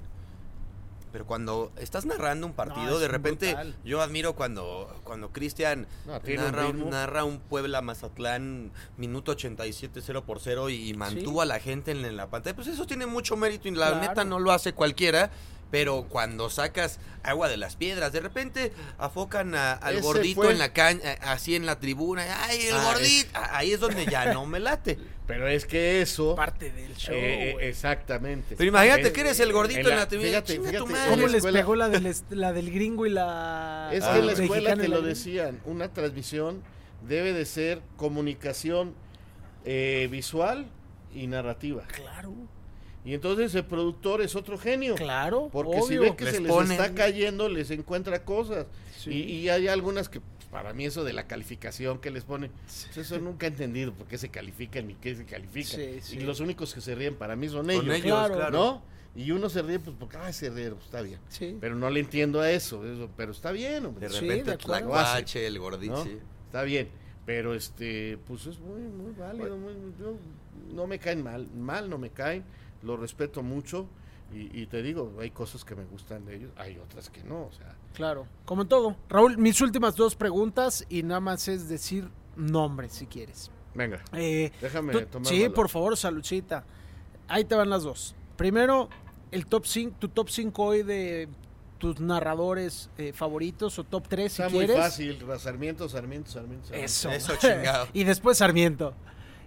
pero cuando estás narrando un partido, No, de repente brutal. yo admiro cuando cuando Cristian No, tiene un narra, narra un Puebla Mazatlán minuto 87 0 por 0 y, mantuvo a la gente en, en la pantalla. Pues eso tiene mucho mérito y la Claro. neta no lo hace cualquiera. Pero cuando sacas agua de las piedras, de repente afocan a- al Ese gordito fue- en la caña, así en la tribuna, ay, el Ah, gordito, ahí es donde ya no me late. Pero es que eso... Parte del show. eh, eh, exactamente. Pero imagínate Es- que eres el gordito en la, tribuna. Fíjate, fíjate. ¿Cómo la les pegó la del, la gringo y la. Es Ah. que en la escuela te la lo decían, una transmisión debe de ser comunicación eh, visual y narrativa. Claro, Y entonces el productor es otro genio. claro. Porque si ve que Les se les ponen- está cayendo, les encuentra cosas. Sí. Y, y hay algunas que, pues, para mí, eso de la calificación que les ponen, pues, eso nunca he entendido por qué se califican ni qué se califican. Sí, sí. Y los únicos que se ríen para mí son Con ellos. Claro. claro. ¿No? Y uno se ríe, pues porque, ah, se ríe, pues, está bien. Sí. Pero no le entiendo a eso, eso pero está bien, hombre. De Sí, repente de el tlacuache, el gordito. ¿no? sí. Está bien. Pero este, pues es muy, muy válido. muy- yo- no me caen mal, mal no me caen, lo respeto mucho. Y, y te digo, hay cosas que me gustan de ellos, hay otras que no, o sea. Claro, como en todo. Raúl, mis últimas dos preguntas y nada más es decir nombres si quieres. Venga, Eh, déjame tú- tomar sí, valor. por favor, saludcita. Ahí te van las dos. Primero, el top 5, tu top 5 hoy de tus narradores eh, favoritos o top 3 si Está muy quieres. fácil, Sarmiento, Sarmiento. Sarmiento. Eso. Eso, chingado. y después Sarmiento.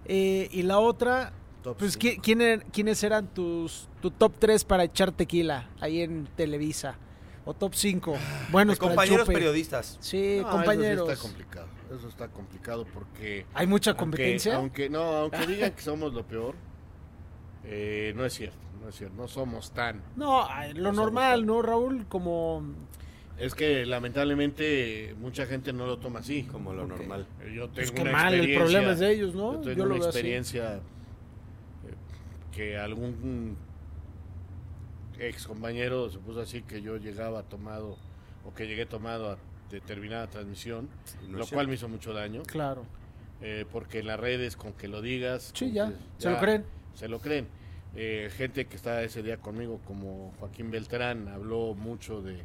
Eh, y la otra, Top pues cinco. ¿qui- quién er- ¿quiénes eran tus tu top 3 para echar tequila ahí en Televisa? O top 5. Buenos De para el compañeros periodistas. Sí, No, compañeros. Eso sí está complicado, eso está complicado porque... Hay mucha aunque- competencia. Aunque, no, aunque digan que somos lo peor, eh, no es cierto, no es cierto, no somos tan... No, lo No normal, ¿no, Raúl? Como Es que lamentablemente mucha gente no lo toma así. Como lo Ok. normal. Yo tengo pues qué una mal, el problema es de ellos, ¿no? Yo tengo Yo lo una veo así. experiencia eh, que algún ex compañero se puso así que yo llegaba tomado o que llegué tomado a determinada transmisión, No lo cual me hizo mucho daño, Claro. eh, porque en las redes con que lo digas, Sí, ya, que se lo creen. se lo creen. Eh, gente que está ese día conmigo, como Joaquín Beltrán, habló mucho de,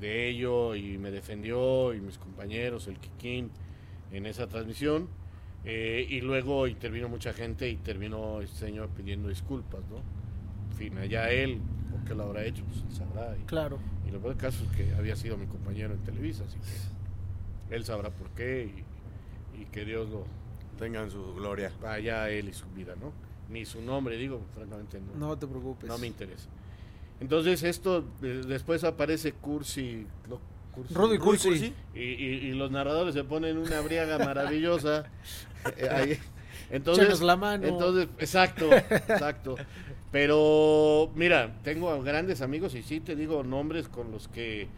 de ello y me defendió, y mis compañeros, el Kikín, en esa transmisión. Eh, y luego intervino mucha gente y terminó el señor pidiendo disculpas, ¿no? En fin, allá él, ¿por qué lo habrá hecho? Pues él sabrá. Y, Claro. y lo peor del caso es que había sido mi compañero en Televisa, así que él sabrá por qué y, y que Dios lo Tengan su gloria. vaya él y su vida, ¿no? Ni su nombre, digo, francamente no. No te preocupes. No me interesa. Entonces esto, después aparece Cursi, no, Cursi, Rudy Cursi. Y, y- y los narradores se ponen una briaga maravillosa. eh, ahí. Entonces, la mano. entonces, exacto, exacto. Pero mira, tengo grandes amigos y sí te digo nombres con los que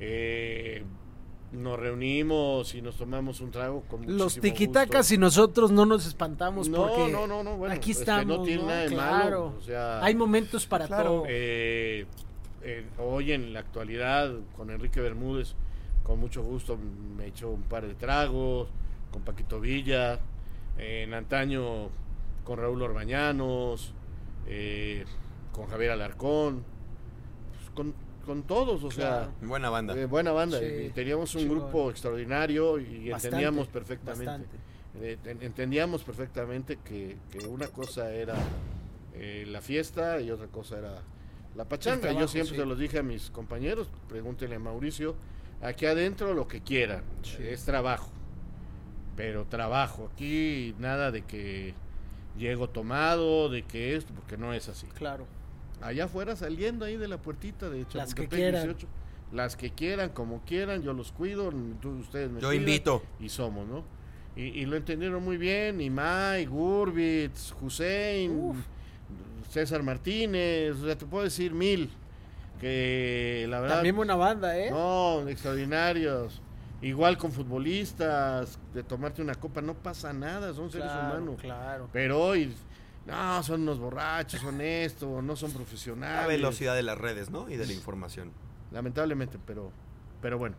eh, nos reunimos y nos tomamos un trago con Los tiquitacas gusto. y nosotros no nos espantamos No, porque no, no, no, bueno, aquí es que estamos, no tiene nada de Claro. malo, o sea, Hay momentos para Claro. todo. eh, eh, hoy en la actualidad con Enrique Bermúdez, con mucho gusto me echó un par de tragos, con Paquito Villa, eh, en antaño con Raúl Orbañanos, eh, con Javier Alarcón, pues, con, con todos, o Claro. Buena banda. sea, eh, buena banda. Sí, y teníamos un grupo extraordinario y Bastante, entendíamos perfectamente. bastante. Eh, en- entendíamos perfectamente que, que una cosa era eh, la fiesta y otra cosa era la pachanga. trabajo, Yo siempre sí. se los dije a mis compañeros, pregúntenle a Mauricio, aquí adentro lo que quieran, Sí. es trabajo, pero trabajo, aquí nada de que llego tomado, de que esto, porque no es así. Claro. Allá afuera saliendo ahí de la puertita de Las que Chapultepec quieran. 18, las que quieran, como quieran, yo los cuido, tú- ustedes me Yo cuidan invito. y somos, ¿no? Y, y lo entendieron muy bien, Imai, Gurbitz, Hussein, Uf. César Martínez, o sea, te puedo decir mil, que la verdad, También buena banda, ¿eh? no, extraordinarios. igual con futbolistas, de tomarte una copa, no pasa nada, son seres humanos. Claro. Pero hoy, no, son unos borrachos, son esto, no son profesionales. La velocidad de las redes, ¿no? Y de la información. Lamentablemente, pero, pero bueno.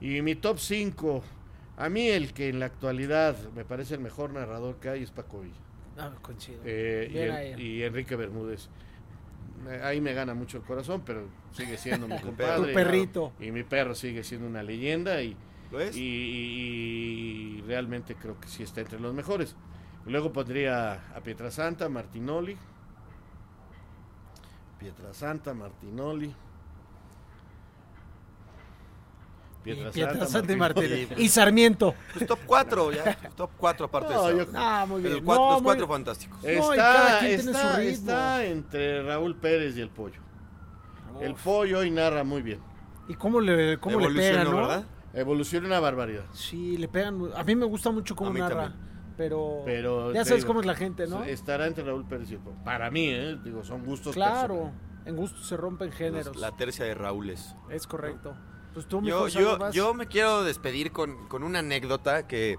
Y mi top 5, a mí el que en la actualidad me parece el mejor narrador que hay es Paco Villa. Ah, coincido. Eh, y, Enrique Bermúdez. Ahí me gana mucho el corazón, pero sigue siendo mi compadre. Tu perrito. Y mi perro sigue siendo una leyenda y, ¿Lo es? y, y- y realmente creo que sí está entre los mejores. Luego pondría a Pietrasanta, Martinoli. Pietrasanta, Martinoli. Y Pietrasanta, y Martinoli. Martínez. Y Sarmiento. Pues top 4, ya. Top 4 aparte No, de yo- eso. Ah, muy bien. El cuatro- No, los muy- cuatro fantásticos. Y Está, está, entre Raúl Pérez y el pollo. El pollo hoy narra muy bien. ¿Y cómo le, cómo le pegan, no? ¿verdad? Evoluciona una barbaridad. Sí, le pegan. A mí me gusta mucho cómo narra. también. Pero, Pero ya sabes digo, cómo es la gente, ¿no? Estará entre Raúl Pérez y el pollo. Para mí, ¿eh? Digo, son gustos Claro, personales. en gusto se rompen géneros. La tercia de Raúles. Es correcto. Pues tú, Yo, yo, yo me quiero despedir con, con una anécdota que,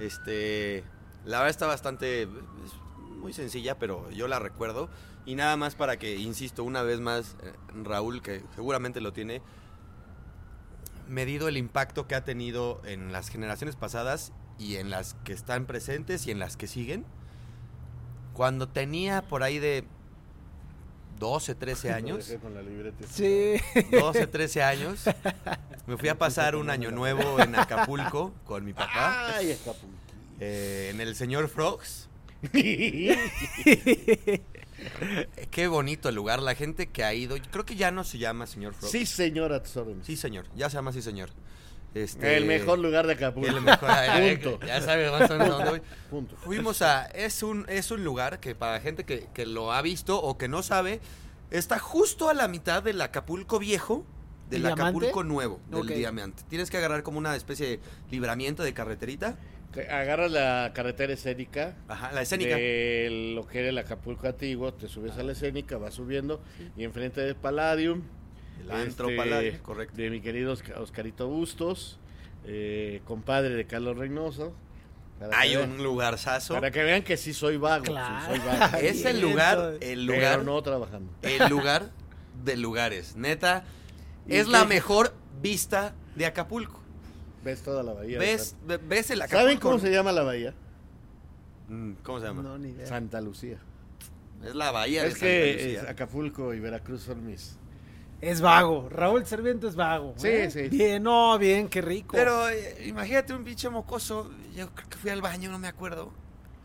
este, la verdad está bastante, es muy sencilla, pero yo la recuerdo. Y nada más para que, insisto, una vez más, eh, Raúl, que seguramente lo tiene, medido el impacto que ha tenido en las generaciones pasadas y en las que están presentes y en las que siguen. Cuando tenía por ahí de 12, 13 Lo años. dejé con la libreta. Sí. 12, 13 años. Me fui a pasar un año nuevo en Acapulco con mi papá. Ay, Acapulco. eh, en el señor Frogs. Qué bonito el lugar. La gente que ha ido. Creo que ya no se llama señor Frogs. sí, señora, a tus órdenes. Sí, señor. Ya se llama así, señor. Este, El mejor lugar de Acapulco. el mejor- Punto. Ya sabes más o menos dónde voy. Punto. Fuimos a. Es un, es un lugar que para gente que, que lo ha visto o que no sabe, está justo a la mitad del Acapulco viejo, del ¿Diamante? Acapulco nuevo, del diamante. Tienes que agarrar como una especie de libramiento de carreterita. Te Agarras la carretera escénica. Ajá, la escénica. De lo que era el Acapulco antiguo, te subes a la escénica, vas subiendo y enfrente del Palladium. El antro este, correcto. De mi querido Osca- Oscarito Bustos, eh, compadre de Carlos Reynoso. Hay que un lugarzazo. Para que vean que sí soy vago. sí Claro. soy vago. Es el lugar, el Pero lugar, no trabajando. el lugar de lugares. Neta, ¿Y es qué? la mejor vista de Acapulco. Ves toda la bahía. ¿Ves, ves el Acapulco? ¿Saben cómo se llama la bahía? Mm, ¿Cómo se llama? No, ni idea. Santa Lucía. Es la bahía Es de Santa que Lucía. es Acapulco y Veracruz son mis. Es vago. Raúl Serviento es vago. Sí, ¿eh? sí. Bien, no, bien, qué rico. Pero eh, imagínate un pinche mocoso. Yo creo que fui al baño, no me acuerdo.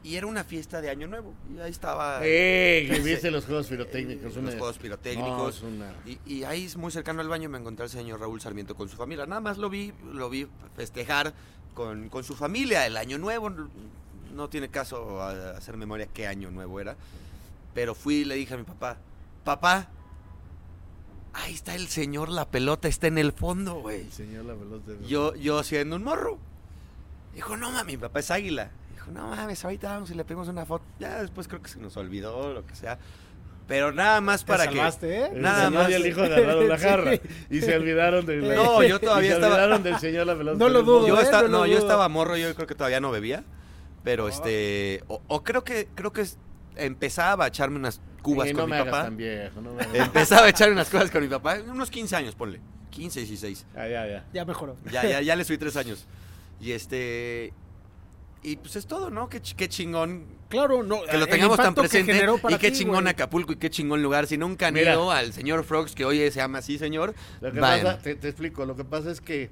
Y era una fiesta de Año Nuevo. Y ahí estaba. ¡Eh! Que viste los juegos pirotécnicos. los una- juegos No, pirotécnicos. es una- y, y ahí, muy cercano al baño, me encontré al señor Raúl Sarmiento con su familia. Nada más lo vi, lo vi festejar con, con su familia el Año Nuevo. No tiene caso a- hacer memoria qué Año Nuevo era. Pero fui y le dije a mi papá: Papá, ahí está el señor, la pelota está en el fondo, güey. El señor la pelota. Yo, yo siendo un morro. Dijo, no mames, mi papá es águila. Dijo, no mames, ahorita vamos y le pedimos una foto. Ya después creo que se nos olvidó, lo que sea. Pero nada más Te para salvaste, que. ¿eh? El Nada señor más. y el hijo agarraron la Sí. jarra. Y se olvidaron de la... No, yo y todavía se estaba. olvidaron del señor la pelota. No lo dudo, Yo, ¿eh? No lo no, yo dudo. estaba morro, yo creo que todavía no bebía. Pero Oh. este. O, o creo que creo que empezaba a echarme unas cubas Y no con me mi hagas papá. tan viejo. No Empezaba a echar unas cosas con mi papá. Unos 15 años, ponle. 15, 16. Ah, ya, ya. Ya mejoró. Ya, ya, ya le subí tres años. Y este. Y pues es todo, ¿no? Qué, ch- qué chingón Claro, no. que lo tengamos tan presente. Y qué ti, chingón güey. Acapulco y qué chingón lugar. Si nunca han Mira. ido al señor Frogs, que hoy se llama así, señor. Lo que pasa, te, te explico, lo que pasa es que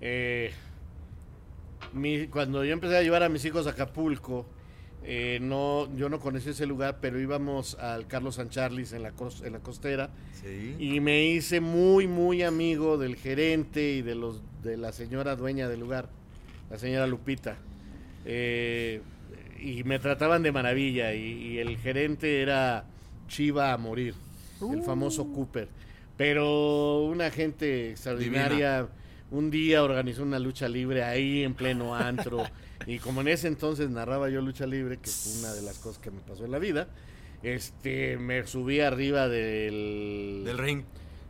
eh, mi- cuando yo empecé a llevar a mis hijos a Acapulco, eh, no, yo no conocí ese lugar, pero íbamos al Carlos San Charlis en la, en la costera Sí. y me hice muy, muy amigo del gerente y de, los, de la señora dueña del lugar, la señora Lupita. Eh, y me trataban de maravilla y, y el gerente era Chiva a morir, el famoso Cooper. Pero una gente extraordinaria, un día organizó una lucha libre ahí en pleno antro. y como en ese entonces narraba yo lucha libre, que fue una de las cosas que me pasó en la vida, este me subí arriba del, Del ring.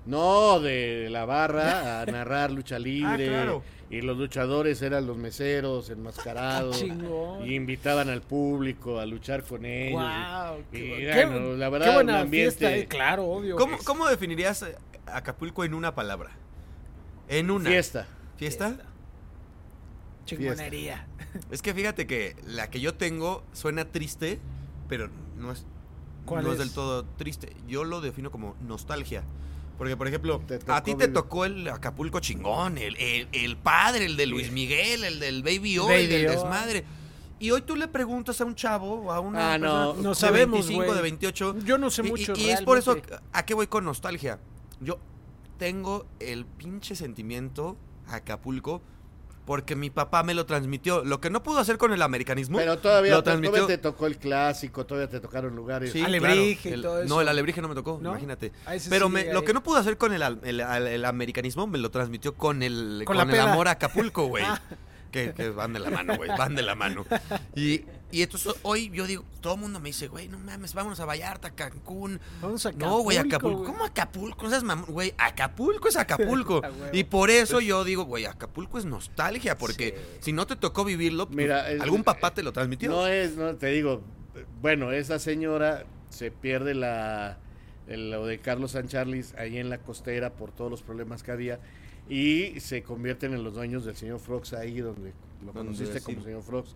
No, de la barra a narrar lucha libre. Ah, claro. Y los luchadores eran los meseros, enmascarados. Chingón. y invitaban al público a luchar con ellos. Wow, y, qué, y qué- bueno, la qué verdad, buena un ambiente. fiesta, eh, claro, obvio. ¿Cómo, cómo definirías eh, Acapulco en una palabra? En una. Fiesta. ¿Fiesta? Chingonería. Es que fíjate que la que yo tengo suena triste, pero no es, ¿Cuál no es es? del todo triste. Yo lo defino como nostalgia. Porque, por ejemplo, a ti te tocó el Acapulco chingón, el, el- el padre, el de Luis Miguel, el del Baby O, el del O. desmadre. Y hoy tú le preguntas a un chavo o a una Ah, no. persona No de sabemos, 25, güey. de 28. Yo no sé mucho. Y, y es por eso a qué voy con nostalgia. Yo tengo el pinche sentimiento Acapulco porque mi papá me lo transmitió. Lo que no pudo hacer con el americanismo. Pero todavía, lo to- todavía transmitió. te tocó el clásico, todavía te tocaron lugares. Sí, Alebrije claro. y El- todo eso. No, el alebrije no me tocó, ¿No? imagínate. Ah, Pero sí, me- lo que no pudo hacer con el, al- el, al- el americanismo me lo transmitió con el, Con con la el. Ah. amor a Acapulco, güey. que, que van de la mano, güey, van de la mano. Y, y entonces hoy yo digo, todo el mundo me dice, güey, no mames, vámonos a Vallarta, Cancún. Vamos a No, güey, Acapulco. güey. ¿Cómo Acapulco? No seas mamón, güey. Acapulco es Acapulco. Y por eso yo digo, güey, Acapulco es nostalgia, porque Sí. si no te tocó vivirlo, pues, Mira, es- algún papá te lo transmitió. No es, no te digo, bueno, esa señora se pierde la el- lo de Carlos Sancharlis ahí en la costera por todos los problemas que había y se convierten en los dueños del señor Frogs ahí donde lo conociste como señor Frogs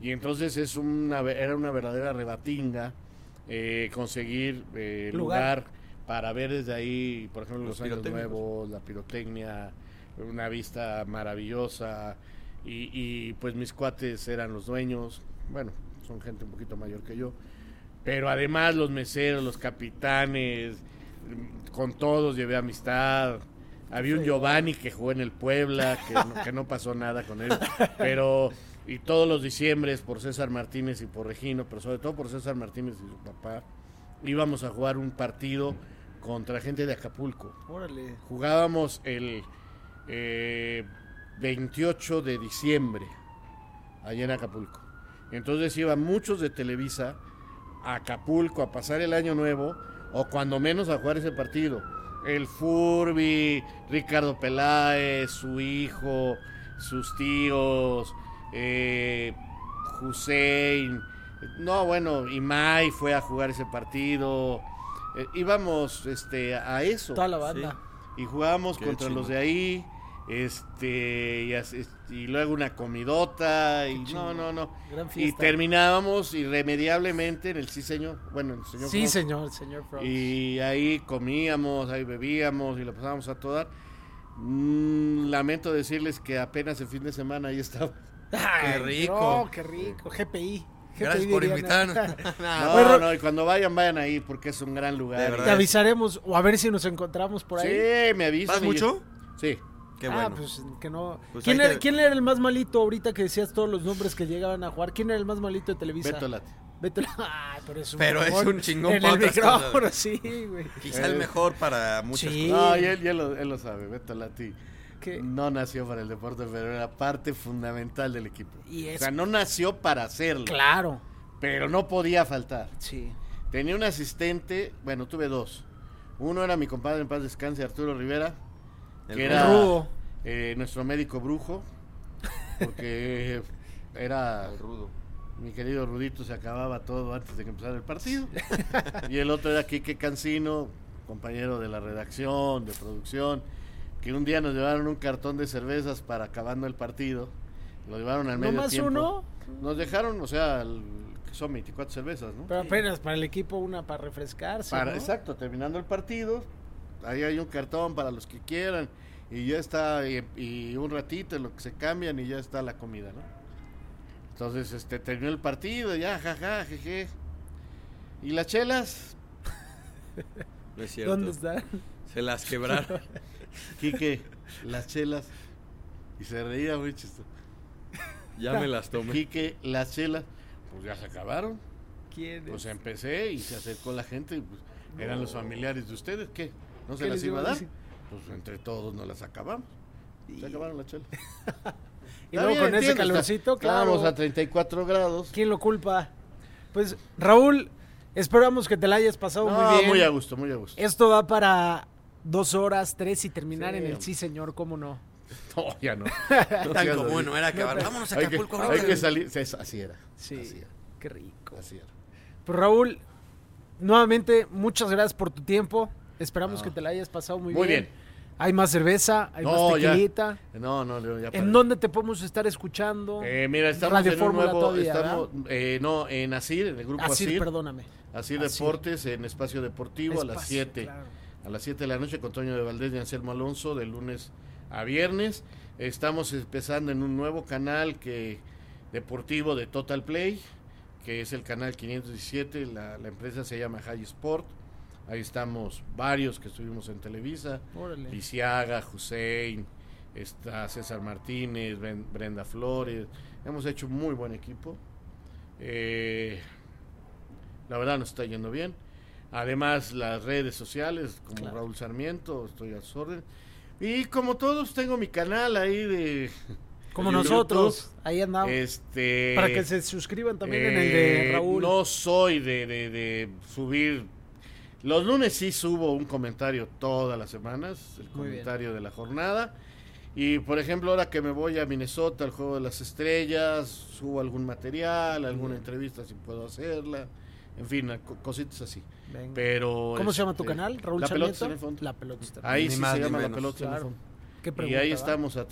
y entonces es una era una verdadera rebatinga eh, conseguir eh, Lugar. lugar. para ver desde ahí por ejemplo Los los, años nuevos la pirotecnia una vista maravillosa y, y, pues mis cuates eran los dueños, bueno, son gente un poquito mayor que yo, pero además los meseros, los capitanes, con todos llevé amistad. Había un Giovanni que jugó en el Puebla, que no, que no pasó nada con él, pero y todos los diciembres por César Martínez y por Regino, pero sobre todo por César Martínez y su papá, íbamos a jugar un partido contra gente de Acapulco. Órale. Jugábamos el eh, 28 de diciembre allá en Acapulco. Entonces iban muchos de Televisa a Acapulco a pasar el año nuevo o cuando menos a jugar ese partido. El Furby, Ricardo Peláez, su hijo, sus tíos, eh, Hussein. No, bueno, Imai fue a jugar ese partido. Eh, íbamos este, a eso Toda la banda. y jugábamos Qué contra los de ahí este y, así- y luego una comidota y no no no Gran y terminábamos irremediablemente en el sí señor bueno en el señor Sí, Frogs. señor, señor Frogs. y ahí comíamos ahí bebíamos y lo pasábamos a toda Mm, lamento decirles que apenas el fin de semana ahí estaba Ay, Qué rico. No, qué rico. GPI. Gracias GPI por invitarnos. no, Bueno, no y cuando vayan vayan ahí porque es un gran lugar. Te avisaremos o a ver si nos encontramos por ahí. sí me avisan ¿Vas mucho? sí Qué ah, bueno. pues que no. Pues ¿Quién, era, te- quién era el más malito ahorita que decías todos los nombres que llegaban a jugar? ¿Quién era el más malito de Televisa? Beto Lati Beto Lati. Ay, pero es un, Pero es un chingón En para el micrófono, sí, güey. Quizá el mejor para muchas Sí. cosas. no y él, y él lo, él lo sabe Beto Lati Que- No nació para el deporte, pero era parte fundamental del equipo. Y es- O sea, no nació para hacerlo, Claro. pero no podía faltar. Sí. Tenía un asistente, bueno, tuve dos. Uno era mi compadre en paz descanse, Arturo Rivera, El que era rudo. eh, nuestro médico brujo, porque era El rudo. mi querido Rudito, se acababa todo antes de que empezara el partido. y el otro era Quique Cancino, compañero de la redacción, de producción, que un día nos llevaron un cartón de cervezas para acabando el partido. Lo llevaron al ¿No medio más tiempo. uno? Nos dejaron, o sea, el- que son 24 cervezas, ¿no? Pero apenas para el equipo una para refrescarse. Para, ¿no? Exacto, terminando el partido, ahí hay un cartón para los que quieran y ya está, y, y un ratito en lo que se cambian y ya está la comida, ¿no? Entonces, este, terminó el partido, ya, jaja, jeje. ¿Y las chelas? No es cierto. ¿Dónde están? Se las quebraron. Quique, las chelas. Y se reía muy chistoso. ya me las tomé. Quique, las chelas, pues ya se acabaron. ¿Quién es? Pues empecé y se acercó la gente y pues eran los familiares de ustedes, ¿qué? ¿No se ¿Qué las iba a dar? decir? Pues entre todos nos las acabamos. Se acabaron las chelas. Y luego con ese calorcito, claro. Estábamos a 34 grados. ¿Quién lo culpa? Pues, Raúl, esperamos que te la hayas pasado No, muy bien. muy a gusto, muy a gusto. Esto va para dos horas, tres y terminar en el sí, señor, ¿cómo no? No, ya no. Tan común no era acabar. Vámonos a Acapulco. Hay que, hay que salir. Así era. Sí, así era. qué rico. Así era. Pues Raúl, nuevamente, muchas gracias por tu tiempo. Esperamos que te la hayas pasado muy, muy bien. bien. Hay más cerveza, hay más tequilita. No, no, ya ¿En dónde te podemos estar escuchando? Eh, mira, estamos en un nuevo, todavía, estamos, eh, no, en Asir, en el grupo Asir. Asir perdóname. Asir, Deportes, en Espacio Deportivo, a las 7. A las 7 de la noche con Toño de Valdés y Anselmo Alonso, de lunes a viernes. Estamos empezando en un nuevo canal que deportivo de Total Play, que es el canal 517, la, la empresa se llama High Sport Ahí estamos varios que estuvimos en Televisa. Lisiaga, Hussein, está César Martínez, Brenda Flores. Hemos hecho un muy buen equipo. Eh, la verdad nos está yendo bien. Además, las redes sociales, como Raúl Sarmiento, estoy a su orden. Y como todos, tengo mi canal ahí de. Como nosotros, ahí andamos. Este, Para que se suscriban también en el de eh, Raúl. No soy de, de subir los lunes sí subo un comentario todas las semanas, el comentario de la jornada. Y por ejemplo, ahora que me voy a Minnesota al Juego de las Estrellas, subo algún material, alguna entrevista si puedo hacerla. En fin, cositas así. Pero ¿Cómo se llama tu este, canal? Raúl La Pelota en el fondo. La Pelota Ahí sí se llama La Pelota en el fondo. y ahí estamos a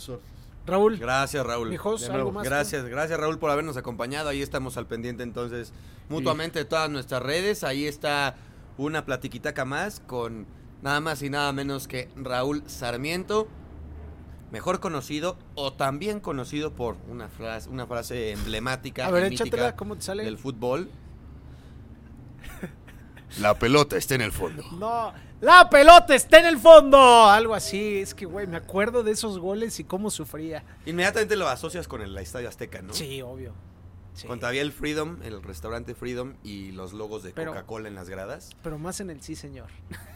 Raúl. Gracias, Raúl. ¿algo más gracias, gracias, Raúl, por habernos acompañado. Ahí estamos al pendiente entonces mutuamente de todas nuestras redes. Ahí está una platiquitaca más con nada más y nada menos que Raúl Sarmiento, mejor conocido o también conocido por una frase, una frase emblemática del fútbol. La pelota está en el fondo. No, la pelota está en el fondo. Algo así. Es que, güey, me acuerdo de esos goles y cómo sufría. Inmediatamente lo asocias con el Estadio Azteca, ¿no? Sí, obvio. Con todavía el Freedom, el restaurante Freedom y los logos de Coca-Cola en las gradas. Pero más en el sí, señor.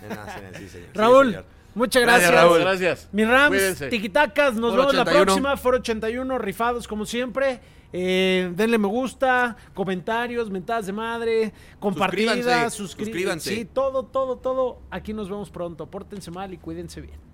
Más en el sí, señor. Raúl, muchas gracias. Gracias, Raúl. Gracias. Mi Rams, tiquitacas, nos vemos la próxima. Foro 81, rifados como siempre. Eh, denle me gusta, comentarios, mentadas de madre, compartidas, suscríbanse. Sí, todo, todo, todo. Aquí nos vemos pronto. Pórtense mal y cuídense bien.